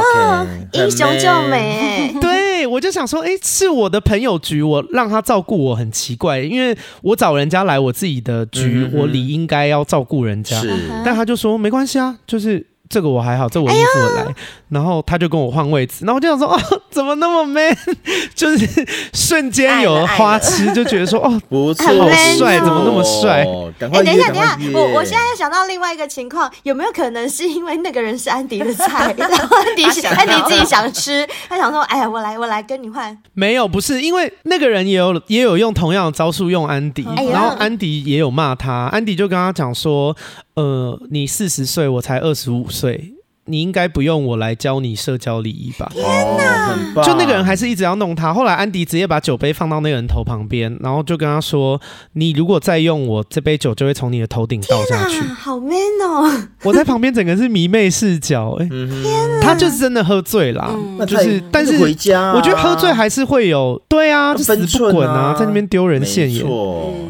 英雄救美！对，我就想说，哎，是我的朋友局，我让他照顾我很奇怪，因为我找人家来我自己的局，嗯、我理应该要照顾人家。是但他就说没关系啊，就是。这个我还好，这我衣服我来。哎、然后他就跟我换位置，然后我就想说，哦，怎么那么 man？就是瞬间有了花痴，就觉得说，哦，不错，好帅，怎么那么帅？哎、欸，等一下，等一下，我我现在又想到另外一个情况，有没有可能是因为那个人是安迪的菜，然后安迪安迪自己想吃，他想说，哎呀，我来，我来跟你换。没有，不是，因为那个人也有也有用同样的招数用安迪，哎、然后安迪也有骂他，安迪就跟他讲说。呃，你四十岁，我才二十五岁。seriously. 你应该不用我来教你社交礼仪吧？天哪，很棒！就那个人还是一直要弄他。后来安迪直接把酒杯放到那个人头旁边，然后就跟他说：“你如果再用我这杯酒，就会从你的头顶倒下去。”好 man 哦！我在旁边整个是迷妹视角，哎，天哪！他就是真的喝醉了，就是，但是回家，我觉得喝醉还是会有，对啊，就死不滚啊，在那边丢人现眼，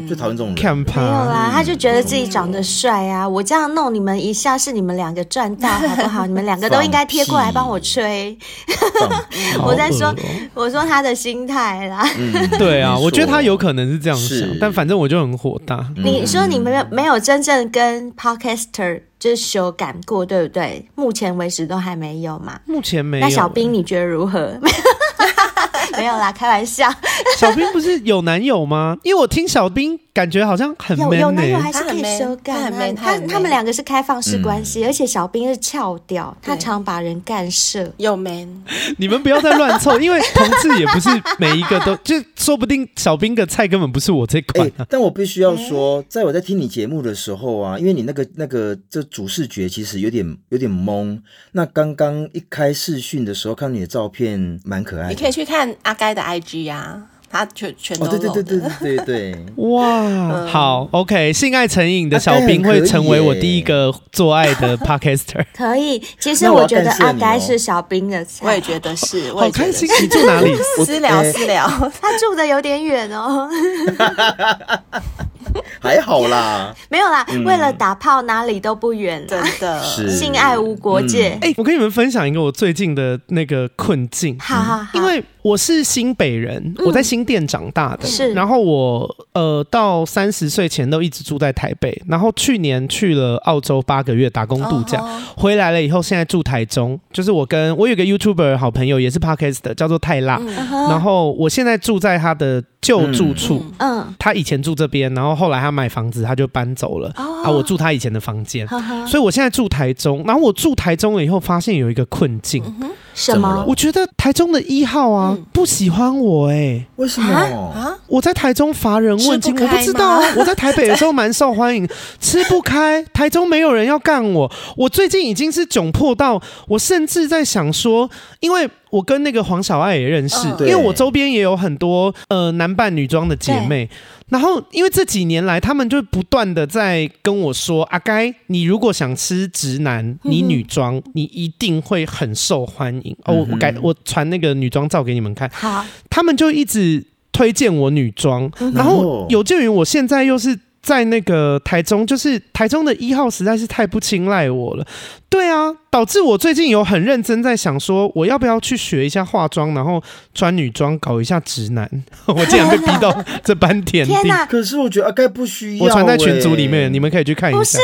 就讨厌这种人。看没有啦，他就觉得自己长得帅啊，我这样弄你们一下，是你们两个赚到，好不好？你们两个都应该贴过来帮我吹。我在说，我说他的心态啦。对啊，我觉得他有可能是这样想，但反正我就很火大。你说你没有没有真正跟 Podcaster 就是修改过，对不对？目前为止都还没有嘛。目前没有。那小兵你觉得如何？没有啦，开玩笑。小兵不是有男友吗？因为我听小兵感觉好像很 man 有有男友还是可以修改。他他们两个是开放式关系，而且小兵是翘掉，他常把人干涉。有 man，你们不要再乱凑，因为同志也不是每一个都，就说不定小兵的菜根本不是我这款。但我必须要说，在我在听你节目的时候啊，因为你那个那个这主视觉其实有点有点懵。那刚刚一开视讯的时候，看到你的照片蛮可爱的，你可以去看。阿该的 IG 呀，他全全都对对对对对对对，哇，好，OK，性爱成瘾的小兵会成为我第一个做爱的 Podcaster，可以。其实我觉得阿该是小兵的菜，我也觉得是，好开心。你住哪里？私聊私聊，他住的有点远哦。还好啦，没有啦。为了打炮，哪里都不远，真的。性爱无国界。哎，我跟你们分享一个我最近的那个困境。好好好，因为我是新北人，我在新店长大的。是，然后我呃到三十岁前都一直住在台北，然后去年去了澳洲八个月打工度假，回来了以后现在住台中。就是我跟我有个 YouTuber 好朋友，也是 Podcast 的，叫做泰辣。然后我现在住在他的旧住处。嗯，他以前住这边，然后后来他买房子，他就搬走了。啊，我住他以前的房间，所以我现在住台中。然后我住台中了以后，发现有一个困境。什么？我觉得台中的一号啊，不喜欢我哎，为什么啊？我在台中乏人问津，我不知道。我在台北的时候蛮受欢迎，吃不开。台中没有人要干我。我最近已经是窘迫到，我甚至在想说，因为我跟那个黄小爱也认识，因为我周边也有很多呃男扮女装的姐妹。然后，因为这几年来，他们就不断的在跟我说：“阿该，你如果想吃直男，你女装，你一定会很受欢迎。”哦，我改，我传那个女装照给你们看。好，他们就一直推荐我女装，然后有鉴于我现在又是。在那个台中，就是台中的一号实在是太不青睐我了。对啊，导致我最近有很认真在想说，我要不要去学一下化妆，然后穿女装搞一下直男。我竟然被逼到这般田地。天哪！可是我觉得阿盖不需要。我传在群组里面，你们可以去看一下。不是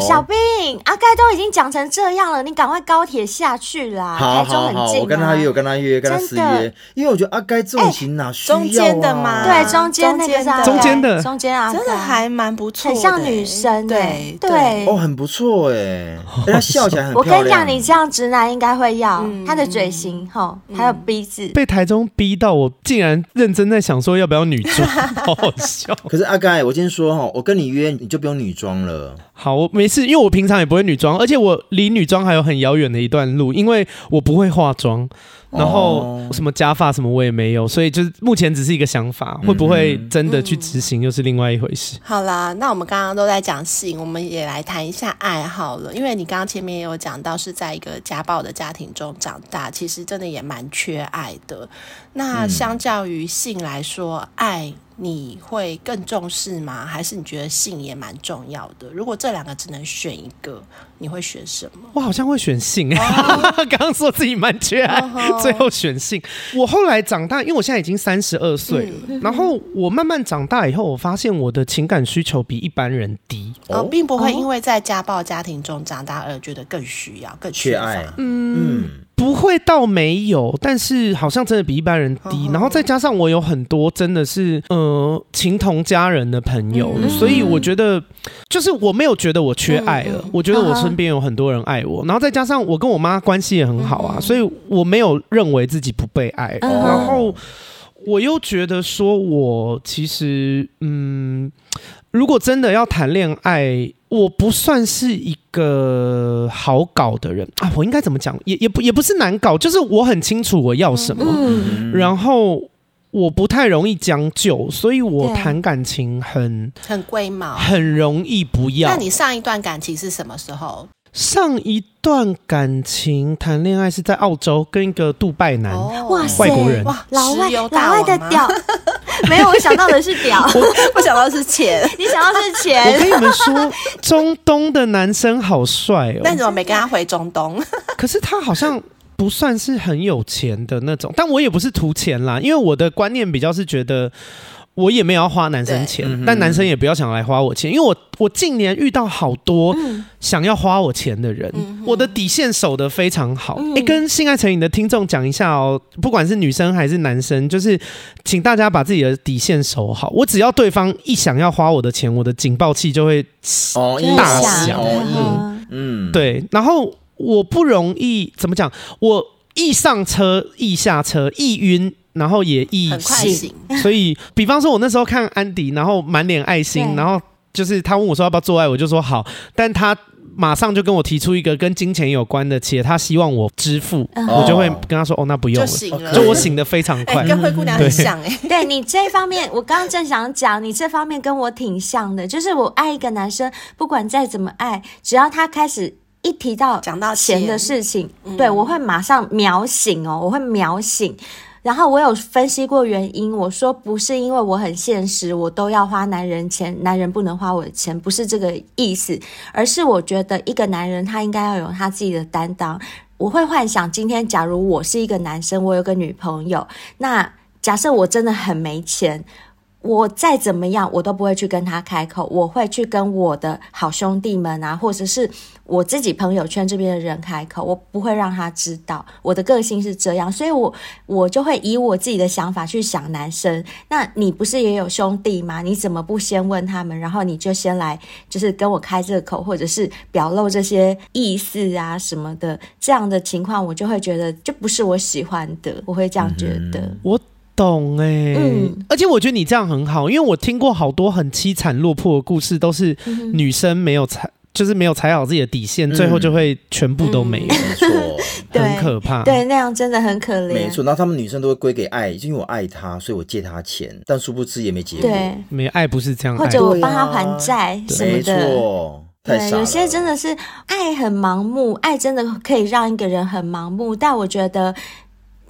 小兵，阿盖都已经讲成这样了，你赶快高铁下去啦。台中很近。我跟他约，我跟他约，跟他私约。因为我觉得阿盖这种型哪需要？中间的吗？对，中间那个中间的，中间啊，真的还蛮不错，很像女生。对对哦，很不错 哎，起来很漂亮。我跟你讲，你这样直男应该会要他的嘴型哈，还有鼻子。被台中逼到，我竟然认真在想说要不要女装，好好笑。可是阿盖，我今天说哈，我跟你约，你就不用女装了。好，我没事，因为我平常也不会女装，而且我离女装还有很遥远的一段路，因为我不会化妆。然后什么假发什么我也没有，所以就是目前只是一个想法，会不会真的去执行又是另外一回事。嗯。好啦，那我们刚刚都在讲性，我们也来谈一下爱好了。因为你刚刚前面也有讲到是在一个家暴的家庭中长大，其实真的也蛮缺爱的。那相较于性来说，爱。你会更重视吗？还是你觉得性也蛮重要的？如果这两个只能选一个，你会选什么？我好像会选性。刚刚说自己蛮缺爱，oh. 最后选性。我后来长大，因为我现在已经三十二岁了，嗯，然后我慢慢长大以后，我发现我的情感需求比一般人低。哦，呃，并不会因为在家暴家庭中长大而觉得更需要，更缺爱。嗯。嗯不会到没有，但是好像真的比一般人低。然后再加上我有很多真的是呃情同家人的朋友，嗯，所以我觉得就是我没有觉得我缺爱了。嗯，我觉得我身边有很多人爱我。然后再加上我跟我妈关系也很好啊，所以我没有认为自己不被爱。然后我又觉得说我其实嗯。如果真的要谈恋爱，我不算是一个好搞的人啊。我应该怎么讲？也也不也不是难搞，就是我很清楚我要什么，嗯、然后我不太容易将就，所以我谈感情很很龟毛，很容易不要。那你上一段感情是什么时候？上一段感情谈恋爱是在澳洲，跟一个杜拜男，哇，外国人，哇，老外，老外的屌，没有，我想到的是屌，我，我想到的是钱，你想到的是钱。我跟你们说，中东的男生好帅哦，那你怎么没跟他回中东？可是他好像不算是很有钱的那种，但我也不是图钱啦，因为我的观念比较是觉得。我也没有要花男生钱，但男生也不要想来花我钱，因为我我近年遇到好多想要花我钱的人，嗯、我的底线守得非常好。哎、嗯欸，跟性爱成瘾的听众讲一下哦，不管是女生还是男生，就是请大家把自己的底线守好。我只要对方一想要花我的钱，我的警报器就会大响。嗯嗯，对。然后我不容易怎么讲，我一上车一下车一晕。然后也易醒，所以比方说，我那时候看安迪，然后满脸爱心，然后就是他问我说要不要做爱，我就说好，但他马上就跟我提出一个跟金钱有关的，且他希望我支付，我就会跟他说哦，那不用了，就了，就我醒的非常快，跟灰姑娘很像哎，对你这方面，我刚刚正想讲，你这方面跟我挺像的，就是我爱一个男生，不管再怎么爱，只要他开始一提到讲到钱的事情，对我会马上秒醒哦，我会秒醒。然后我有分析过原因，我说不是因为我很现实，我都要花男人钱，男人不能花我的钱，不是这个意思，而是我觉得一个男人他应该要有他自己的担当。我会幻想今天假如我是一个男生，我有个女朋友，那假设我真的很没钱。我再怎么样，我都不会去跟他开口，我会去跟我的好兄弟们啊，或者是我自己朋友圈这边的人开口，我不会让他知道我的个性是这样，所以我我就会以我自己的想法去想男生。那你不是也有兄弟吗？你怎么不先问他们，然后你就先来，就是跟我开这个口，或者是表露这些意思啊什么的，这样的情况我就会觉得就不是我喜欢的，我会这样觉得。嗯、我。懂哎、欸。嗯，而且我觉得你这样很好，因为我听过好多很凄惨落魄的故事，都是女生没有踩，就是没有踩好自己的底线，嗯、最后就会全部都没有，没错，很可怕，对，那样真的很可怜，没错。那他们女生都会归给爱，因为我爱他，所以我借他钱，但殊不知也没结果，对，没爱不是这样，或者我帮他还债什么的，没错，对，有些真的是爱很盲目，爱真的可以让一个人很盲目，但我觉得。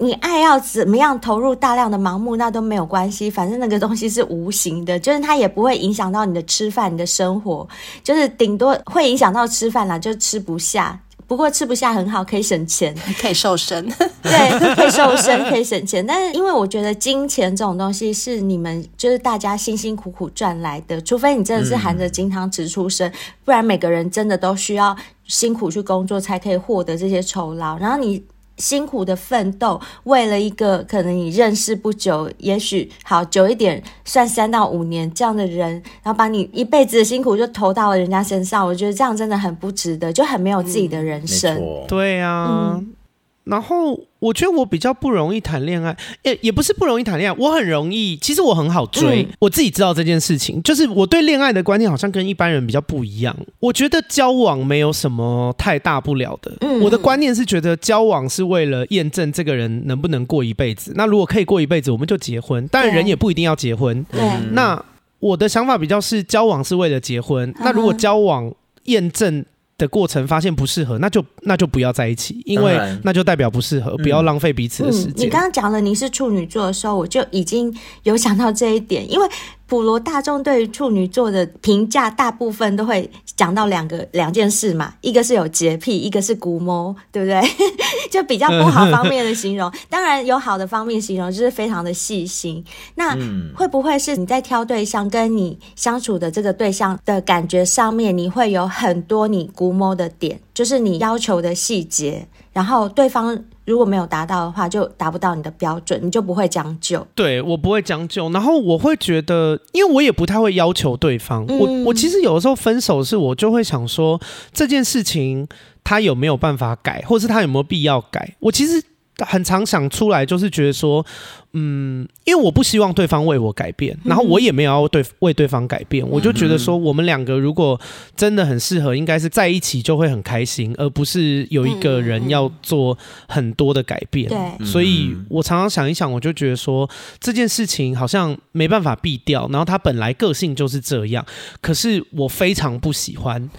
你爱要怎么样投入大量的盲目，那都没有关系，反正那个东西是无形的，就是它也不会影响到你的吃饭、你的生活，就是顶多会影响到吃饭啦，就吃不下。不过吃不下很好，可以省钱，可以瘦身。对，可以瘦身，可以省钱。但是因为我觉得金钱这种东西是你们就是大家辛辛苦苦赚来的，除非你真的是含着金汤匙出生，不然每个人真的都需要辛苦去工作才可以获得这些酬劳。然后你。辛苦的奋斗，为了一个可能你认识不久，也许好久一点，算三到五年这样的人，然后把你一辈子的辛苦就投到了人家身上，我觉得这样真的很不值得，就很没有自己的人生。嗯、对呀、啊。嗯然后我觉得我比较不容易谈恋爱，也也不是不容易谈恋爱，我很容易，其实我很好追，嗯，我自己知道这件事情，就是我对恋爱的观念好像跟一般人比较不一样。我觉得交往没有什么太大不了的，嗯，我的观念是觉得交往是为了验证这个人能不能过一辈子。那如果可以过一辈子，我们就结婚。当然人也不一定要结婚。对。那我的想法比较是交往是为了结婚。那如果交往验证的过程发现不适合，那就那就不要在一起，因为那就代表不适合，不要浪费彼此的时间。嗯，你刚刚讲了你是处女座的时候，我就已经有想到这一点，因为。普罗大众对于处女座的评价，大部分都会讲到两个两件事嘛，一个是有洁癖，一个是古摸，对不对？就比较不好方面的形容。当然有好的方面形容，就是非常的细心。那会不会是你在挑对象，跟你相处的这个对象的感觉上面，你会有很多你古摸的点，就是你要求的细节，然后对方。如果没有达到的话，就达不到你的标准，你就不会将就。对，我不会将就，然后我会觉得，因为我也不太会要求对方。嗯、我我其实有的时候分手是，我就会想说这件事情他有没有办法改，或是他有没有必要改。我其实很常想出来，就是觉得说。嗯，因为我不希望对方为我改变，然后我也没有要对为对方改变，我就觉得说，我们两个如果真的很适合，应该是在一起就会很开心，而不是有一个人要做很多的改变。对，所以我常常想一想，我就觉得说这件事情好像没办法避掉，然后他本来个性就是这样，可是我非常不喜欢，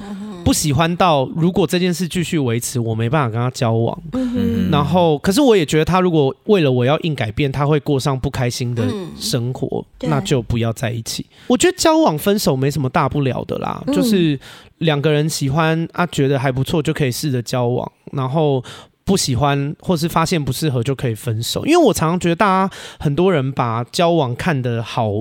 不喜欢到如果这件事继续维持，我没办法跟他交往。然后，可是我也觉得他如果为了我要硬改变，他会。过上不开心的生活，嗯、那就不要在一起。我觉得交往分手没什么大不了的啦，嗯、就是两个人喜欢啊，觉得还不错就可以试着交往，然后不喜欢或是发现不适合就可以分手。因为我常常觉得大家很多人把交往看得好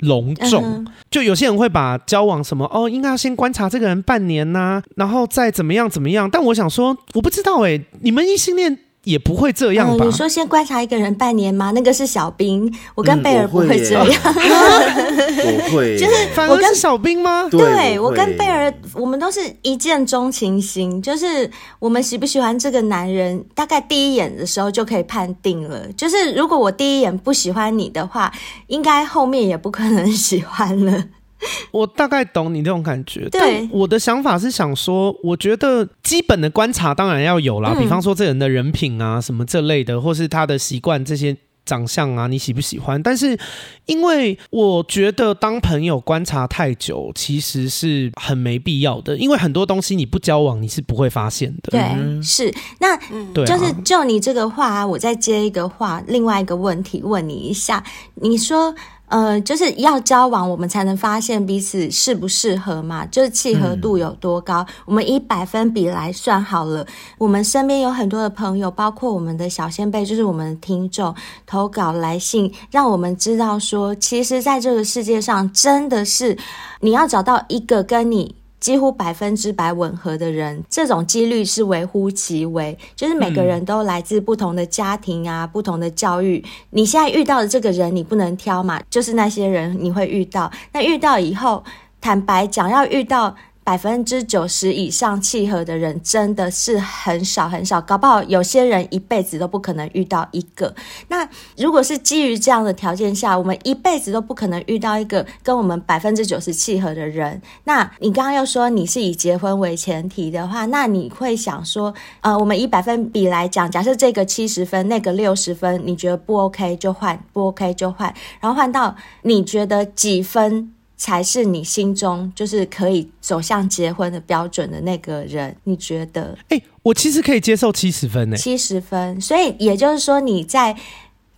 隆重，嗯、就有些人会把交往什么哦，应该要先观察这个人半年呐、啊，然后再怎么样怎么样。但我想说，我不知道哎、欸，你们异性恋。也不会这样吧？嗯、你说先观察一个人半年吗？那个是小兵，我跟贝尔不会这样。我会，就是我跟小兵吗？对，对我，我跟贝尔，我们都是一见钟情型，就是我们喜不喜欢这个男人，大概第一眼的时候就可以判定了。就是如果我第一眼不喜欢你的话，应该后面也不可能喜欢了。我大概懂你这种感觉，对但我的想法是想说，我觉得基本的观察当然要有啦，嗯、比方说这人的人品啊，什么这类的，或是他的习惯这些长相啊，你喜不喜欢？但是因为我觉得当朋友观察太久，其实是很没必要的，因为很多东西你不交往你是不会发现的。对，是那，对、啊，就是就你这个话啊，我再接一个话，另外一个问题问你一下，你说。呃，就是要交往，我们才能发现彼此适不适合嘛，就是契合度有多高。嗯、我们以百分比来算好了。我们身边有很多的朋友，包括我们的小先辈，就是我们的听众投稿来信，让我们知道说，其实在这个世界上，真的是你要找到一个跟你。几乎百分之百吻合的人，这种几率是微乎其微。就是每个人都来自不同的家庭啊，不同的教育。你现在遇到的这个人，你不能挑嘛，就是那些人你会遇到。那遇到以后，坦白讲，要遇到。百分之九十以上契合的人真的是很少很少，搞不好有些人一辈子都不可能遇到一个。那如果是基于这样的条件下，我们一辈子都不可能遇到一个跟我们百分之九十契合的人。那你刚刚又说你是以结婚为前提的话，那你会想说，呃，我们以百分比来讲，假设这个七十分，那个六十分，你觉得不 OK 就换，不 OK 就换，然后换到你觉得几分？才是你心中就是可以走向结婚的标准的那个人，你觉得？哎、欸，我其实可以接受七十分呢。七十分，所以也就是说你在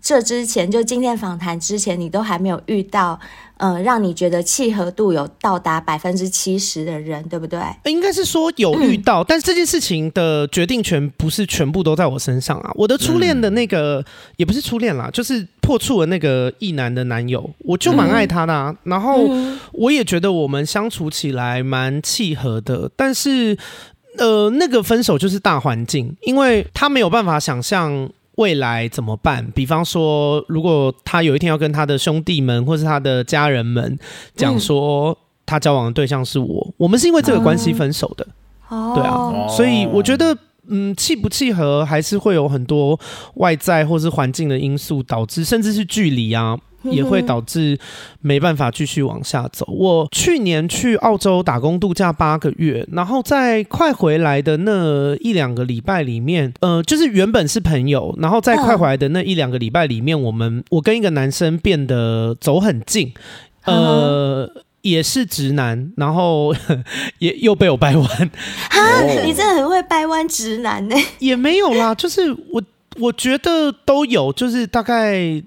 这之前，就今天访谈之前，你都还没有遇到。嗯、呃，让你觉得契合度有到达百分之七十的人，对不对？应该是说有遇到，嗯、但是这件事情的决定权不是全部都在我身上啊。我的初恋的那个、嗯、也不是初恋啦，就是破处的那个异男的男友，我就蛮爱他的、啊。嗯、然后我也觉得我们相处起来蛮契合的，但是呃，那个分手就是大环境，因为他没有办法想象。未来怎么办？比方说，如果他有一天要跟他的兄弟们或是他的家人们讲说他交往的对象是我，嗯、我们是因为这个关系分手的，哦、对啊，所以我觉得，嗯，契不契合还是会有很多外在或是环境的因素导致，甚至是距离啊。也会导致没办法继续往下走。我去年去澳洲打工度假八个月，然后在快回来的那一两个礼拜里面，呃，就是原本是朋友，然后在快回来的那一两个礼拜里面，我们我跟一个男生变得走很近，呃。也是直男，然后 也又被我掰弯。哈，你真的很会掰弯直男呢？也没有啦，就是我我觉得都有，就是大概。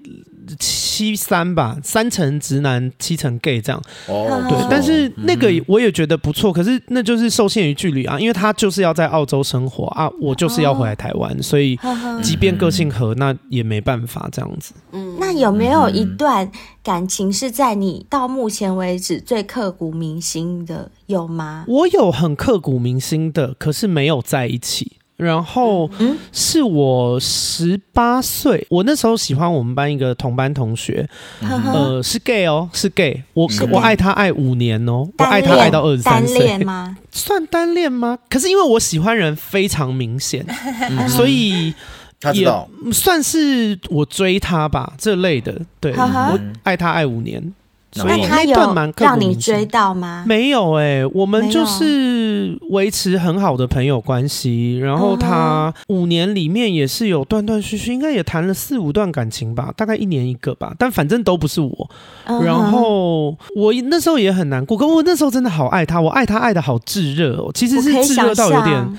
七三吧，三成直男，七成 gay 这样。哦，对，但是那个我也觉得不错，可是那就是受限于距离啊，因为他就是要在澳洲生活啊，我就是要回来台湾，所以即便个性合，那也没办法这样子。嗯，那有没有一段感情是在你到目前为止最刻骨铭心的？有吗？我有很刻骨铭心的，可是没有在一起。然后是我十八岁，我那时候喜欢我们班一个同班同学，呃，是 gay 哦，是 gay，我我爱他爱五年哦，我爱他爱到二十三岁，单恋吗？算单恋吗？可是因为我喜欢人非常明显，所以也算是我追他吧，这类的，对，我爱他爱五年。所以那段蛮让你追到吗？没有哎、欸，我们就是维持很好的朋友关系。然后他五年里面也是有断断续续，应该也谈了四五段感情吧，大概一年一个吧。但反正都不是我。然后我那时候也很难过，可我那时候真的好爱他，我爱他爱的好炙热哦，其实是炙热到有点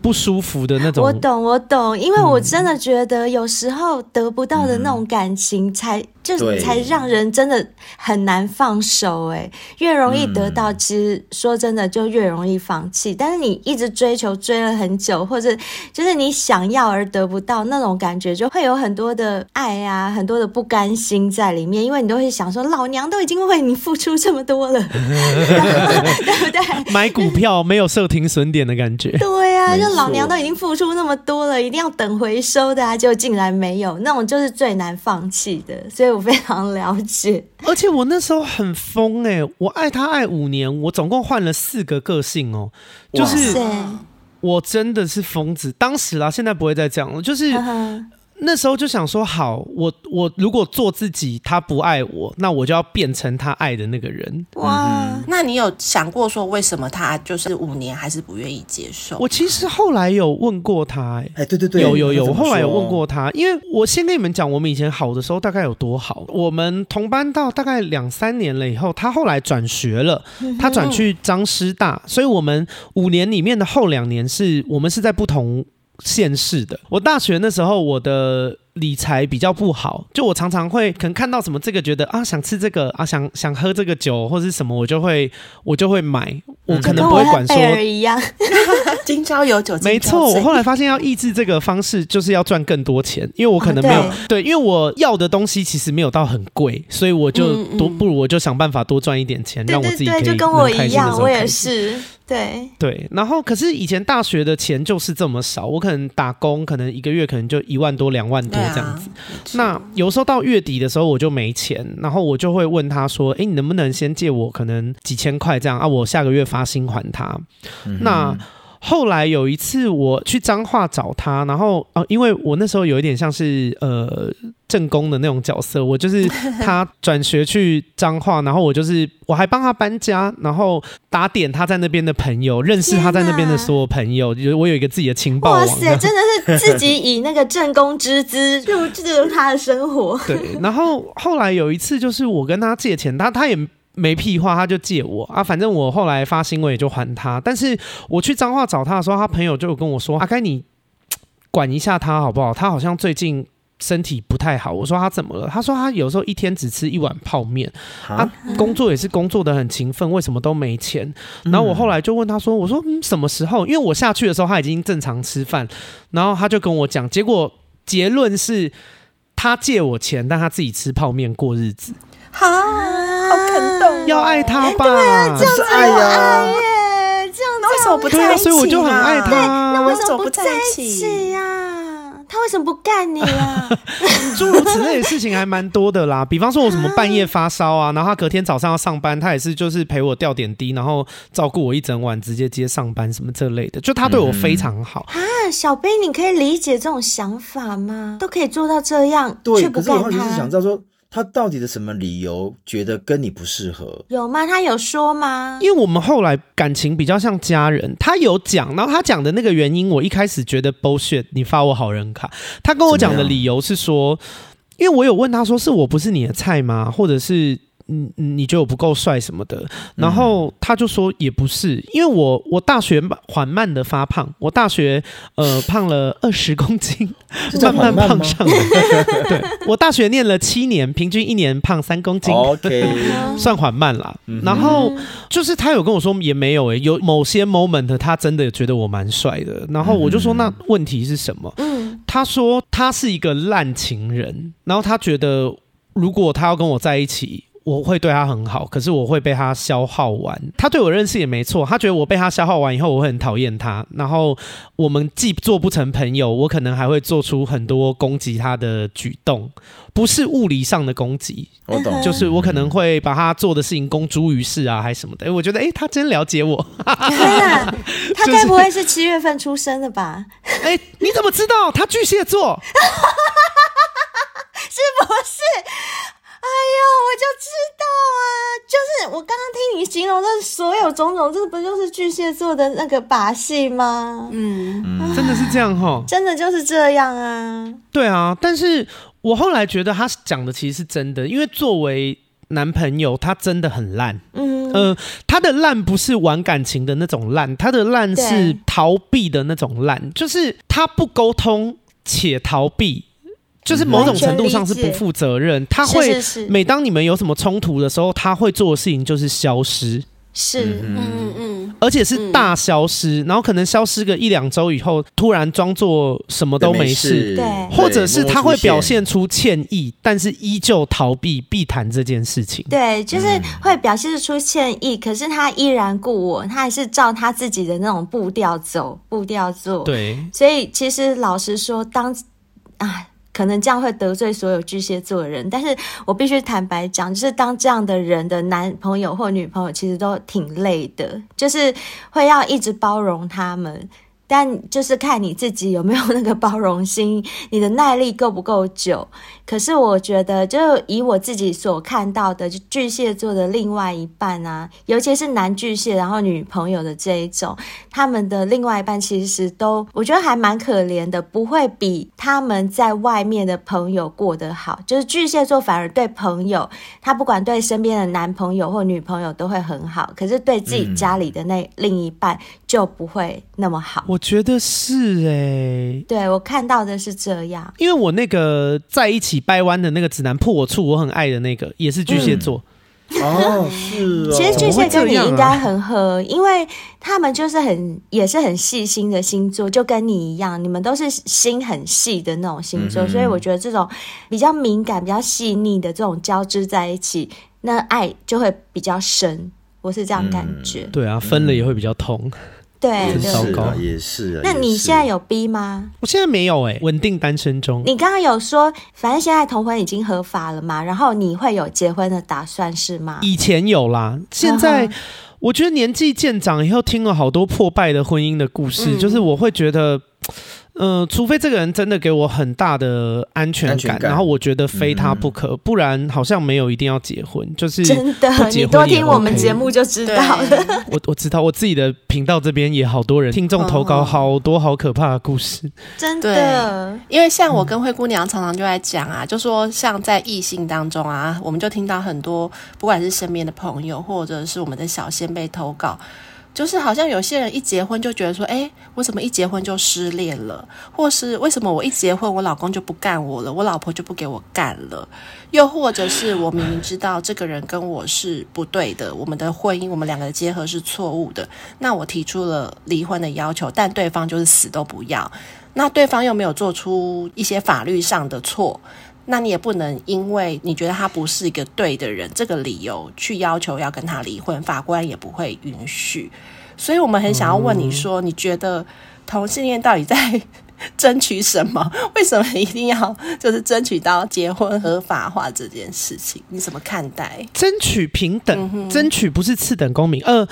不舒服的那种。我懂，我懂，因为我真的觉得有时候得不到的那种感情才。就才让人真的很难放手哎，越容易得到，其实说真的就越容易放弃。但是你一直追求，追了很久，或者就是你想要而得不到那种感觉，就会有很多的爱啊，很多的不甘心在里面。因为你都会想说，老娘都已经为你付出这么多了，对不对？买股票没有设停损点的感觉，对啊，就老娘都已经付出那么多了，一定要等回收的啊，就竟然没有，那种就是最难放弃的，所以。我非常了解，而且我那时候很疯哎、欸，我爱他爱五年，我总共换了四个个性哦、喔，就是我真的是疯子，当时啦，现在不会再这样了，就是。那时候就想说，好，我我如果做自己，他不爱我，那我就要变成他爱的那个人。哇，那你有想过说，为什么他就是五年还是不愿意接受？我其实后来有问过他、欸，哎，对对对，有有有，我后来有问过他，因为我先跟你们讲，我们以前好的时候大概有多好。我们同班到大概两三年了以后，他后来转学了，他转去张师大，所以我们五年里面的后两年是我们是在不同。现世的，我大学那时候我的理财比较不好，就我常常会可能看到什么这个觉得啊想吃这个啊想想喝这个酒或者是什么我就会我就会买，我可能不会管说。跟一样，今朝有酒今朝。没错，我后来发现要抑制这个方式就是要赚更多钱，因为我可能没有、啊、对，对，因为我要的东西其实没有到很贵，所以我就多不如我就想办法多赚一点钱，让我自己可以就跟我一样，我也是。对对，然后可是以前大学的钱就是这么少，我可能打工，可能一个月可能就一万多、两万多这样子。啊、那有时候到月底的时候我就没钱，然后我就会问他说：“哎，你能不能先借我可能几千块这样啊？我下个月发薪还他。嗯”那后来有一次我去彰化找他，然后哦、呃，因为我那时候有一点像是呃正宫的那种角色，我就是他转学去彰化，然后我就是我还帮他搬家，然后打点他在那边的朋友，认识他在那边的所有朋友，就是我有一个自己的情报网。哇塞，真的是自己以那个正宫之姿入入他的生活。对，然后后来有一次就是我跟他借钱，他他也。没屁话，他就借我啊！反正我后来发新闻也就还他。但是我去彰化找他的时候，他朋友就有跟我说：“阿该你管一下他好不好？他好像最近身体不太好。”我说：“他怎么了？”他说：“他有时候一天只吃一碗泡面，他、啊、工作也是工作的很勤奋，为什么都没钱？”然后我后来就问他说：“我说嗯，什么时候？因为我下去的时候他已经正常吃饭。”然后他就跟我讲，结果结论是他借我钱，但他自己吃泡面过日子。好，好感动，要爱他吧？对啊，这样子爱呀，这样那为什么不在一起啊？所以我就很爱他。那为什么不在一起呀？他为什么不干你啊？诸如此类的事情还蛮多的啦。比方说，我什么半夜发烧啊，然后他隔天早上要上班，他也是就是陪我吊点滴，然后照顾我一整晚，直接接上班什么这类的。就他对我非常好啊。小兵，你可以理解这种想法吗？都可以做到这样，对，却不干他。可是我就是想知道说。他到底的什么理由觉得跟你不适合？有吗？他有说吗？因为我们后来感情比较像家人，他有讲，然后他讲的那个原因，我一开始觉得 bullshit，你发我好人卡。他跟我讲的理由是说，因为我有问他说，是我不是你的菜吗？或者是你你觉得我不够帅什么的，然后他就说也不是，因为我我大学缓慢的发胖，我大学呃胖了二十公斤，慢慢胖上的。对，我大学念了七年，平均一年胖三公斤，OK，算缓慢啦。然后就是他有跟我说也没有诶、欸，有某些 moment 他真的觉得我蛮帅的，然后我就说那问题是什么？嗯，他说他是一个烂情人，然后他觉得如果他要跟我在一起。我会对他很好，可是我会被他消耗完。他对我认识也没错，他觉得我被他消耗完以后，我会很讨厌他。然后我们既做不成朋友，我可能还会做出很多攻击他的举动，不是物理上的攻击。我懂，就是我可能会把他做的事情公诸于世啊，还是什么的。哎，我觉得，哎，他真了解我。天啊，他该不会是七月份出生的吧？哎，你怎么知道他巨蟹座？是不是？哎呦，我就知道啊！就是我刚刚听你形容的所有种种，这不就是巨蟹座的那个把戏吗？嗯，啊、真的是这样哈，真的就是这样啊。对啊，但是我后来觉得他讲的其实是真的，因为作为男朋友，他真的很烂。嗯，呃，他的烂不是玩感情的那种烂，他的烂是逃避的那种烂，就是他不沟通且逃避。就是某种程度上是不负责任，他会每当你们有什么冲突的时候，他会做的事情就是消失，是，嗯嗯嗯，而且是大消失，然后可能消失个一两周以后，突然装作什么都没事，对，或者是他会表现出歉意，但是依旧逃避避谈这件事情，对，就是会表现出歉意，可是他依然故我，他还是照他自己的那种步调走，步调做，对，所以其实老实说，当啊。可能这样会得罪所有巨蟹座的人，但是我必须坦白讲，就是当这样的人的男朋友或女朋友，其实都挺累的，就是会要一直包容他们。但就是看你自己有没有那个包容心，你的耐力够不够久。可是我觉得，就以我自己所看到的，就巨蟹座的另外一半啊，尤其是男巨蟹，然后女朋友的这一种，他们的另外一半其实都，我觉得还蛮可怜的，不会比他们在外面的朋友过得好。就是巨蟹座反而对朋友，他不管对身边的男朋友或女朋友都会很好，可是对自己家里的那另一半就不会那么好。我觉得是哎、欸，对，我看到的是这样，因为我那个在一起。掰弯的那个指南破我处，我很爱的那个也是巨蟹座。嗯、哦，是哦。其实巨蟹跟你应该很合，啊、因为他们就是很也是很细心的星座，就跟你一样，你们都是心很细的那种星座，嗯、所以我觉得这种比较敏感、比较细腻的这种交织在一起，那爱就会比较深。我是这样感觉。嗯、对啊，分了也会比较痛。对，很糟糕，也是啊。那你现在有逼吗？我现在没有哎，稳定单身中。你刚刚有说，反正现在同婚已经合法了嘛，然后你会有结婚的打算是吗？以前有啦，现在我觉得年纪渐长以后，听了好多破败的婚姻的故事，就是我会觉得。嗯、呃，除非这个人真的给我很大的安全感，全感，然后我觉得非他不可，嗯、不然好像没有一定要结婚，就是真的，你多听我们节目就知道了。我我知道我自己的频道这边也好多人听众投稿好多好可怕的故事，真的。因为像我跟灰姑娘常常就在讲啊，嗯、就说像在异性当中啊，我们就听到很多，不管是身边的朋友或者是我们的小仙贝投稿。就是好像有些人一结婚就觉得说，哎，为什么一结婚就失恋了？或是为什么我一结婚，我老公就不干我了，我老婆就不给我干了？又或者是我明明知道这个人跟我是不对的，我们的婚姻，我们两个的结合是错误的，那我提出了离婚的要求，但对方就是死都不要，那对方又没有做出一些法律上的错。那你也不能因为你觉得他不是一个对的人，这个理由去要求要跟他离婚，法官也不会允许。所以我们很想要问你说，嗯、你觉得同性恋到底在争取什么？为什么一定要就是争取到结婚合法化这件事情？你怎么看待？争取平等，嗯、争取不是次等公民。呃。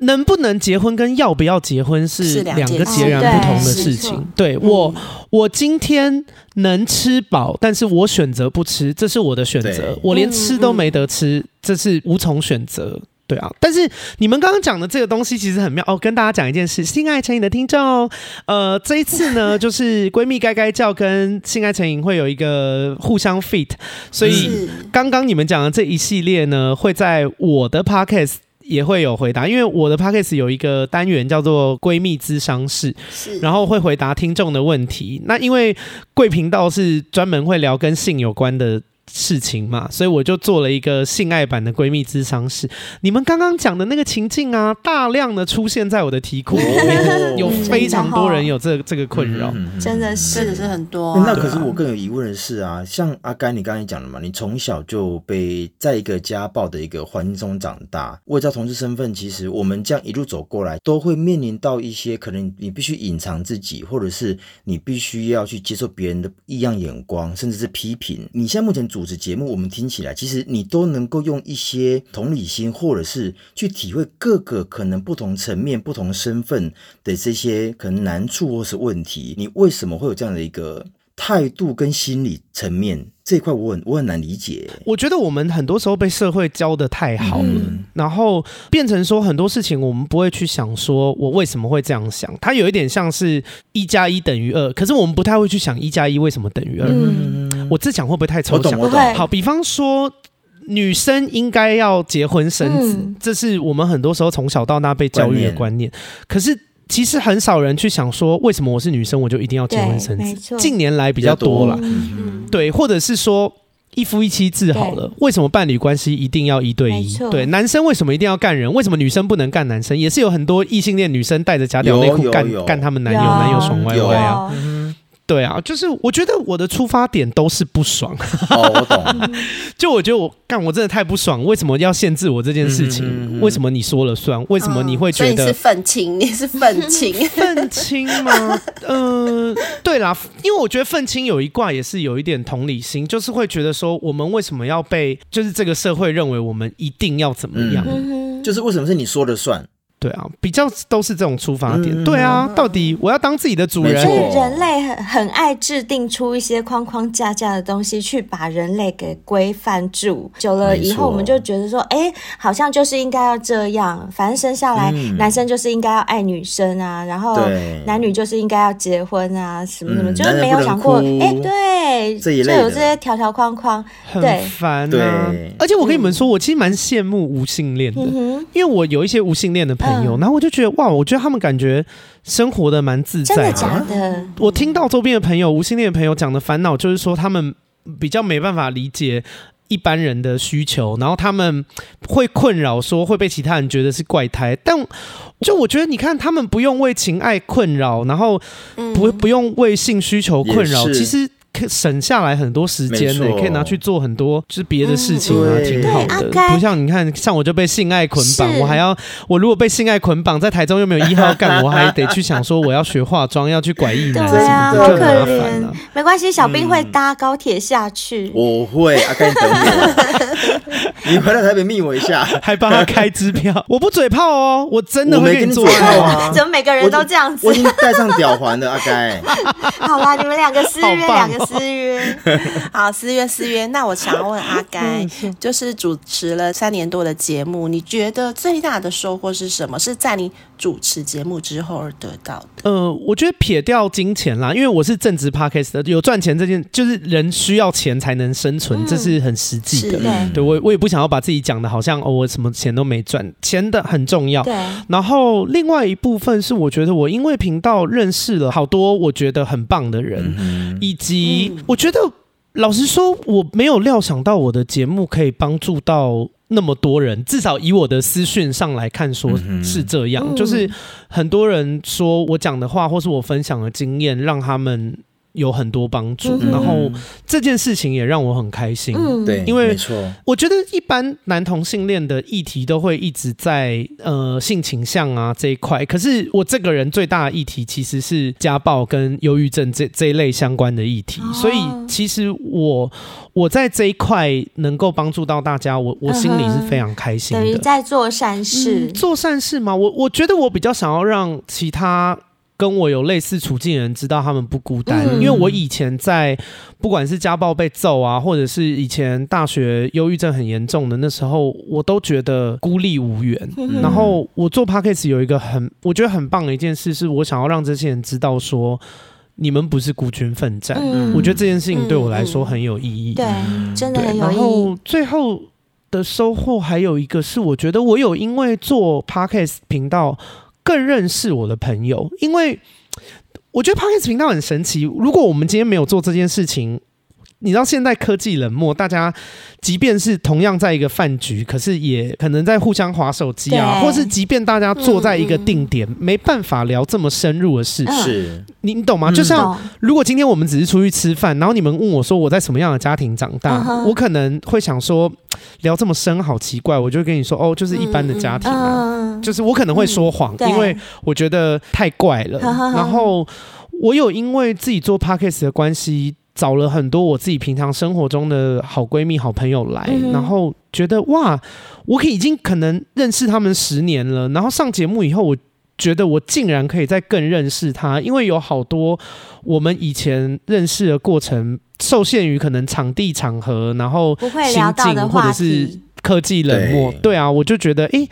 能不能结婚跟要不要结婚是两个截然不同的事情。对，我，我今天能吃饱，但是我选择不吃，这是我的选择。我连吃都没得吃，这是无从选择。对啊，但是你们刚刚讲的这个东西其实很妙哦。跟大家讲一件事，性爱成瘾的听众，呃，这一次呢，就是闺蜜该该叫跟性爱成瘾会有一个互相 fit，所以刚刚你们讲的这一系列呢，会在我的 podcast 也会有回答，因为我的 podcast 有一个单元叫做闺蜜咨商室，是，然后会回答听众的问题。那因为贵频道是专门会聊跟性有关的。事情嘛，所以我就做了一个性爱版的闺蜜智商室。你们刚刚讲的那个情境啊，大量的出现在我的题库里面，有非常多人有这个、这个困扰，真的是，是很多、啊。那可是我更有疑问的是啊，像阿甘你刚才讲的嘛，你从小就被在一个家暴的一个环境中长大，为了同志身份，其实我们这样一路走过来，都会面临到一些可能你必须隐藏自己，或者是你必须要去接受别人的异样眼光，甚至是批评。你现在目前主主持节目，我们听起来，其实你都能够用一些同理心，或者是去体会各个可能不同层面、不同身份的这些可能难处或是问题。你为什么会有这样的一个态度跟心理层面这一块？我很我很难理解。我觉得我们很多时候被社会教的太好了，嗯、然后变成说很多事情我们不会去想，说我为什么会这样想。它有一点像是一加一等于二，可是我们不太会去想一加一为什么等于二。嗯我自讲会不会太抽象？我懂，我懂。好，比方说，女生应该要结婚生子，嗯，这是我们很多时候从小到大被教育的观念。观念。可是，其实很少人去想说，为什么我是女生，我就一定要结婚生子？近年来比较多了，对，或者是说一夫一妻制好了，为什么伴侣关系一定要一对一？对，男生为什么一定要干人？为什么女生不能干男生？也是有很多异性恋女生带着假屌内裤干干他们男友，男友爽歪歪啊。对啊，就是我觉得我的出发点都是不爽。哦，我懂。就我觉得我干我真的太不爽，为什么要限制我这件事情？嗯嗯、为什么你说了算？为什么你会觉得？嗯、你是愤青？你是愤青？愤青吗？嗯、呃，对啦，因为我觉得愤青有一卦也是有一点同理心，就是会觉得说，我们为什么要被就是这个社会认为我们一定要怎么样？嗯、就是为什么是你说了算？对啊，比较都是这种出发点。嗯、对啊，到底我要当自己的主人。所以人类很很爱制定出一些框框架架的东西，去把人类给规范住。久了以后，我们就觉得说，哎，好像就是应该要这样。反正生下来，嗯、男生就是应该要爱女生啊，然后男女就是应该要结婚啊，什么什么，嗯、就是没有想过，哎，对，就有这些条条框框，很烦啊。对，而且我跟你们说，我其实蛮羡慕无性恋的，嗯、因为我有一些无性恋的朋友。然后我就觉得哇，我觉得他们感觉生活的蛮自在的。真的假的？我听到周边的朋友、无性恋的朋友讲的烦恼，就是说他们比较没办法理解一般人的需求，然后他们会困扰说会被其他人觉得是怪胎。但就我觉得，你看他们不用为情爱困扰，然后不不用为性需求困扰，其实。可省下来很多时间呢，可以拿去做很多就是别的事情啊，挺好的。不像你看，像我就被性爱捆绑，我还要我如果被性爱捆绑，在台中又没有一号干，我还得去想说我要学化妆，要去拐艺男，对啊，好可怜。没关系，小兵会搭高铁下去。我会，阿该你等我。你回来台北密我一下，还帮他开支票。我不嘴炮哦，我真的会给你做啊。怎么每个人都这样子？我已经戴上吊环了，阿该。好啦，你们两个私约两个。私约，好，思约思约。那我想要问阿该，就是主持了三年多的节目，你觉得最大的收获是什么？是在你主持节目之后而得到的？呃，我觉得撇掉金钱啦，因为我是正职 Podcast 的，有赚钱这件，就是人需要钱才能生存，嗯、这是很实际的。对，对我我也不想要把自己讲的好像哦，我什么钱都没赚，钱的很重要。对。然后另外一部分是，我觉得我因为频道认识了好多我觉得很棒的人，嗯、以及。我觉得，老实说，我没有料想到我的节目可以帮助到那么多人。至少以我的私讯上来看，说是这样。就是很多人说我讲的话，或是我分享的经验，让他们。有很多帮助，嗯、然后这件事情也让我很开心。嗯，对，因为我觉得一般男同性恋的议题都会一直在呃性倾向啊这一块，可是我这个人最大的议题其实是家暴跟忧郁症这这一类相关的议题，哦、所以其实我我在这一块能够帮助到大家，我我心里是非常开心的。等于在做善事，嗯、做善事嘛？我我觉得我比较想要让其他。跟我有类似处境的人知道他们不孤单，嗯、因为我以前在不管是家暴被揍啊，或者是以前大学忧郁症很严重的那时候，我都觉得孤立无援。嗯、然后我做 Podcast 有一个很我觉得很棒的一件事，是我想要让这些人知道说。你们不是孤军奋战，嗯、我觉得这件事情对我来说很有意义。对，真的很有意义。然后最后的收获还有一个是，我觉得我有因为做 Podcast 频道更认识我的朋友，因为我觉得 Podcast 频道很神奇。如果我们今天没有做这件事情，你知道现在科技冷漠，大家即便是同样在一个饭局，可是也可能在互相划手机啊，或是即便大家坐在一个定点，没办法聊这么深入的事。是，你你懂吗？就像如果今天我们只是出去吃饭，然后你们问我说我在什么样的家庭长大，嗯、我可能会想说聊这么深好奇怪，我就跟你说哦，就是一般的家庭啊，嗯、就是我可能会说谎，嗯、因为我觉得太怪了。嗯、然后我有因为自己做 Podcast 的关系。找了很多我自己平常生活中的好闺蜜、好朋友来，嗯、然后觉得哇，我可以已经可能认识他们十年了。然后上节目以后，我觉得我竟然可以再更认识他，因为有好多我们以前认识的过程受限于可能场地场合，然后心境或者是科技冷漠。对，对啊，我就觉得诶，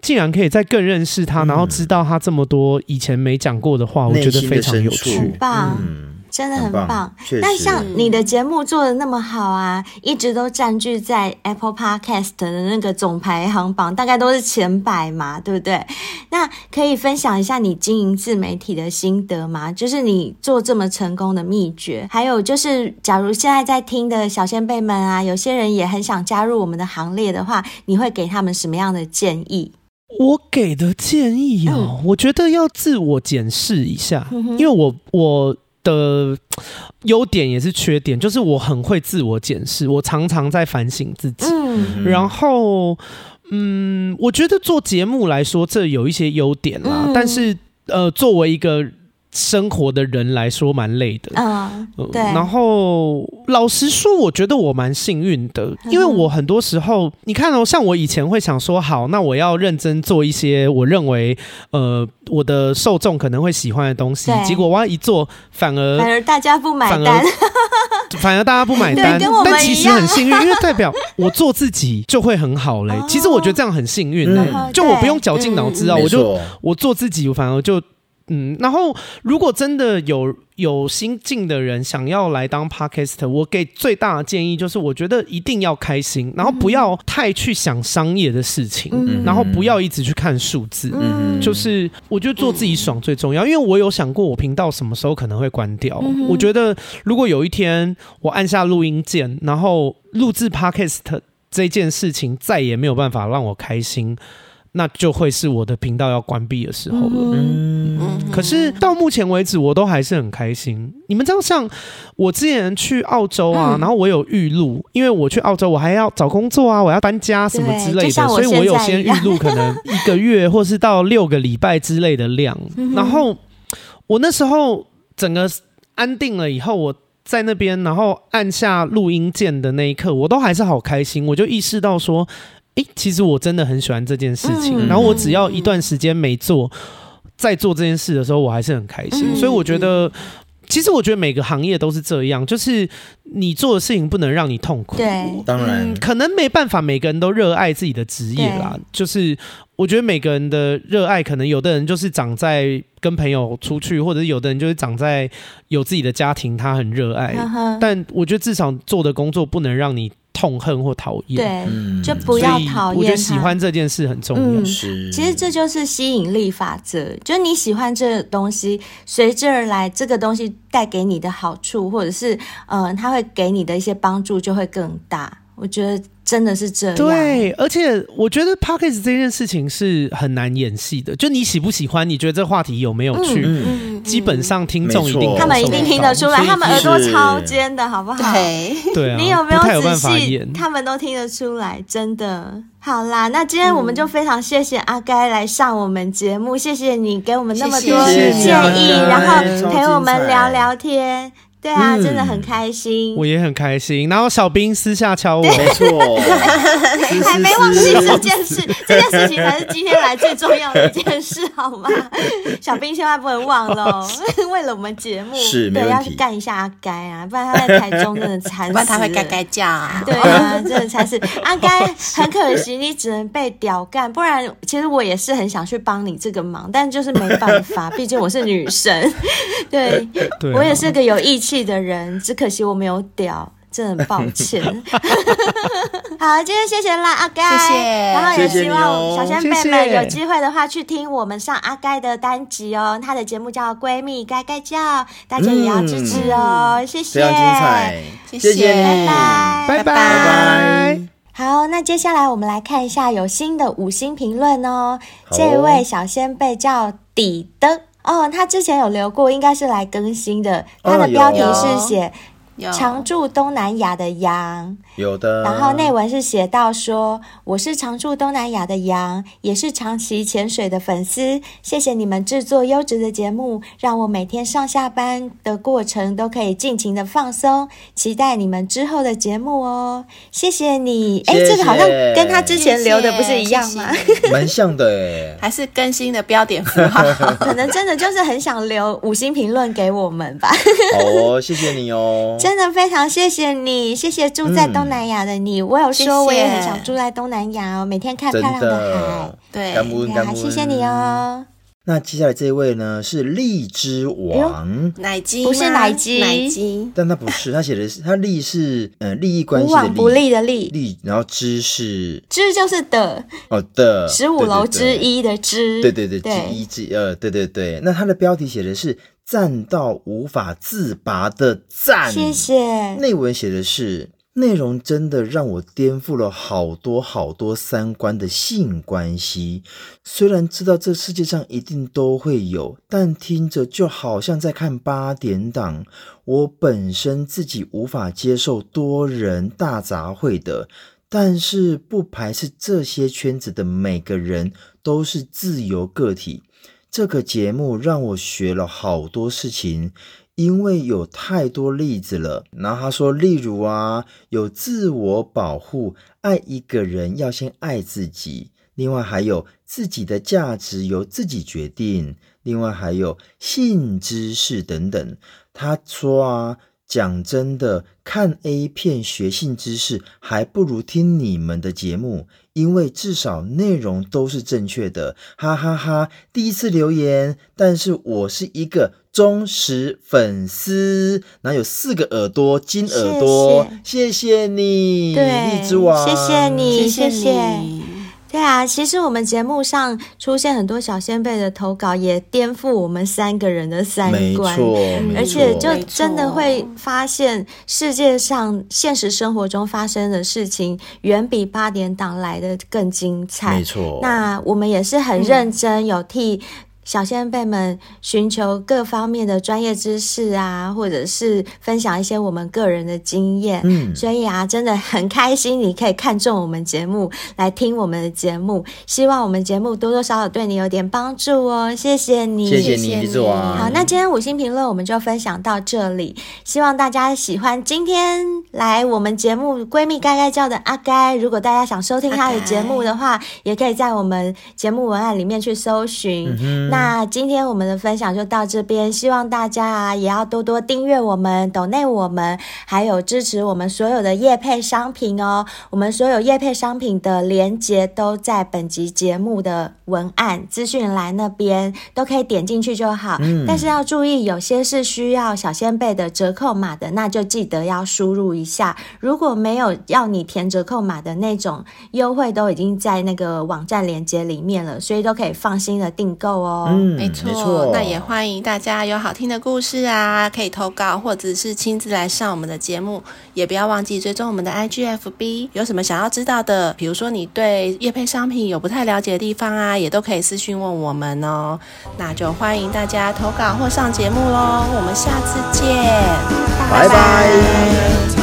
竟然可以再更认识他，嗯、然后知道他这么多以前没讲过的话，我觉得非常有趣，很棒。嗯真的很棒，很棒，但像你的节目做的那么好啊，一直都占据在 Apple Podcast 的那个总排行榜，大概都是前百嘛，对不对？那可以分享一下你经营自媒体的心得吗？就是你做这么成功的秘诀，还有就是，假如现在在听的小仙贝们啊，有些人也很想加入我们的行列的话，你会给他们什么样的建议？我给的建议哦，嗯、我觉得要自我检视一下，嗯、因为我我。的优点也是缺点，就是我很会自我检视，我常常在反省自己。嗯，然后，嗯，我觉得做节目来说，这有一些优点啦，嗯、但是，呃，作为一个。生活的人来说蛮累的，嗯，对。然后老实说，我觉得我蛮幸运的，因为我很多时候，你看哦，像我以前会想说，好，那我要认真做一些我认为，呃，我的受众可能会喜欢的东西。结果我要一做，反而反而大家不买单，反而 大家不买单。但其实很幸运，因为代表我做自己就会很好嘞。其实我觉得这样很幸运嘞，就我不用绞尽脑汁啊，我就我做自己，反而就。嗯，然后如果真的有有新进的人想要来当 Podcast，我给最大的建议就是，我觉得一定要开心，然后不要太去想商业的事情，嗯、然后不要一直去看数字，嗯、就是我觉得做自己爽最重要。因为我有想过，我频道什么时候可能会关掉。嗯、我觉得如果有一天我按下录音键，然后录制 Podcast 这件事情再也没有办法让我开心。那就会是我的频道要关闭的时候了。嗯，可是到目前为止，我都还是很开心。你们知道，像我之前去澳洲啊，然后我有预录，因为我去澳洲，我还要找工作啊，我要搬家什么之类的，所以我有先预录，可能一个月或是到六个礼拜之类的量。然后我那时候整个安定了以后，我在那边，然后按下录音键的那一刻，我都还是好开心。我就意识到说。诶，其实我真的很喜欢这件事情，嗯、然后我只要一段时间没做，在做这件事的时候，我还是很开心。嗯、所以我觉得，其实我觉得每个行业都是这样，就是你做的事情不能让你痛苦。对，当然、嗯，可能没办法，每个人都热爱自己的职业啦。就是我觉得每个人的热爱，可能有的人就是长在跟朋友出去，或者有的人就是长在有自己的家庭，他很热爱。呵呵但我觉得至少做的工作不能让你。痛恨或讨厌，对，就不要讨厌。我觉得喜欢这件事很重要。嗯，其实这就是吸引力法则，就你喜欢这个东西，随之而来，这个东西带给你的好处，或者是呃，它会给你的一些帮助就会更大。我觉得。真的是这样，对，而且我觉得 Podcast 这件事情是很难演戏的。就你喜不喜欢，你觉得这话题有没有趣，嗯、基本上听众一定他们一定听得出来，他们耳朵超尖的，好不好？对，对啊，你有没有仔细？他们都听得出来，真的。好啦，那今天我们就非常谢谢阿该来上我们节目，谢谢你给我们那么多建议，然后陪我们聊聊天。对啊，真的很开心，我也很开心。然后小兵私下敲我，没错，还没忘记这件事，这件事情才是今天来最重要的一件事，好吗？小兵千万不能忘了，为了我们节目，是没问题，对，要去干一下阿该啊，不然他在台中真的惨死，不然他会该该叫啊。对啊，真的惨死。阿该很可惜，你只能被屌干，不然其实我也是很想去帮你这个忙，但就是没办法，毕竟我是女生。对，对啊，我也是个有义气气的人，只可惜我没有屌，真的很抱歉。好，今天谢谢啦阿该，谢谢。然后也希望小仙贝们有机会的话去听我们上阿该的单集哦，她的节目叫《闺蜜该该叫》，大家也要支持哦，嗯、谢谢，非常精彩，谢谢，谢谢拜拜，拜拜，拜拜。好，那接下来我们来看一下有新的五星评论哦。这位小仙贝叫底的。哦，他之前有留过，应该是来更新的。他的标题是写。常驻东南亚的羊，有的。然后内文是写到说：“我是常驻东南亚的羊，也是长期潜水的粉丝。谢谢你们制作优质的节目，让我每天上下班的过程都可以尽情的放松。期待你们之后的节目哦，谢谢你。哎，这个好像跟他之前留的不是一样吗？蛮像的哎，还是更新的标点符号，可能真的就是很想留五星评论给我们吧。好哦，谢谢你哦。”真的非常谢谢你，谢谢住在东南亚的你。嗯、我有说我也很想住在东南亚哦，每天看漂亮的海。对，感恩感恩，谢谢你哦。那接下来这一位呢是荔枝王。奶鸡，不是奶鸡，奶鸡，但他不是，他写的是他利是呃利益关系的利，无往不利的利，利，然后之是。之就是的。哦的。十五楼之一的之，对对对，之一之呃对对对。那他的标题写的是。赞到无法自拔的赞，谢谢。内文写的是内容真的让我颠覆了好多好多三观的性关系。虽然知道这世界上一定都会有，但听着就好像在看八点档。我本身自己无法接受多人大杂烩的，但是不排斥这些圈子的每个人都是自由个体。这个节目让我学了好多事情，因为有太多例子了。然后他说，例如啊，有自我保护，爱一个人要先爱自己；另外还有自己的价值由自己决定；另外还有性知识等等。他说啊。讲真的，看 A 片学性知识还不如听你们的节目，因为至少内容都是正确的，哈哈哈哈！第一次留言，但是我是一个忠实粉丝，然后有四个耳朵，金耳朵，谢谢，谢谢你，对，荔枝王，谢谢你，谢谢你。谢谢对啊，其实我们节目上出现很多小先辈的投稿，也颠覆我们三个人的三观。没错，而且就真的会发现世界上现实生活中发生的事情，远比八点档来的更精彩。没错，那我们也是很认真，有替。小先辈们寻求各方面的专业知识啊，或者是分享一些我们个人的经验，嗯，所以啊，真的很开心你可以看中我们节目来听我们的节目，希望我们节目多多少少对你有点帮助哦，谢谢你，谢谢你。好，那今天五星评论我们就分享到这里，希望大家喜欢今天来我们节目闺蜜该该叫的阿该，如果大家想收听他的节目的话，也可以在我们节目文案里面去搜寻。嗯那今天我们的分享就到这边，希望大家啊也要多多订阅我们、抖内我们，还有支持我们所有的业配商品哦。我们所有业配商品的链接都在本集节目的文案资讯栏那边，都可以点进去就好。嗯，但是要注意，有些是需要小仙贝的折扣码的，那就记得要输入一下。如果没有要你填折扣码的那种优惠，都已经在那个网站链接里面了，所以都可以放心的订购哦。嗯，没错，没错，那也欢迎大家有好听的故事啊，可以投稿或者是亲自来上我们的节目，也不要忘记追踪我们的 IGFB。有什么想要知道的，比如说你对叶配商品有不太了解的地方啊，也都可以私讯问我们哦。那就欢迎大家投稿或上节目喽，我们下次见，拜拜。拜拜。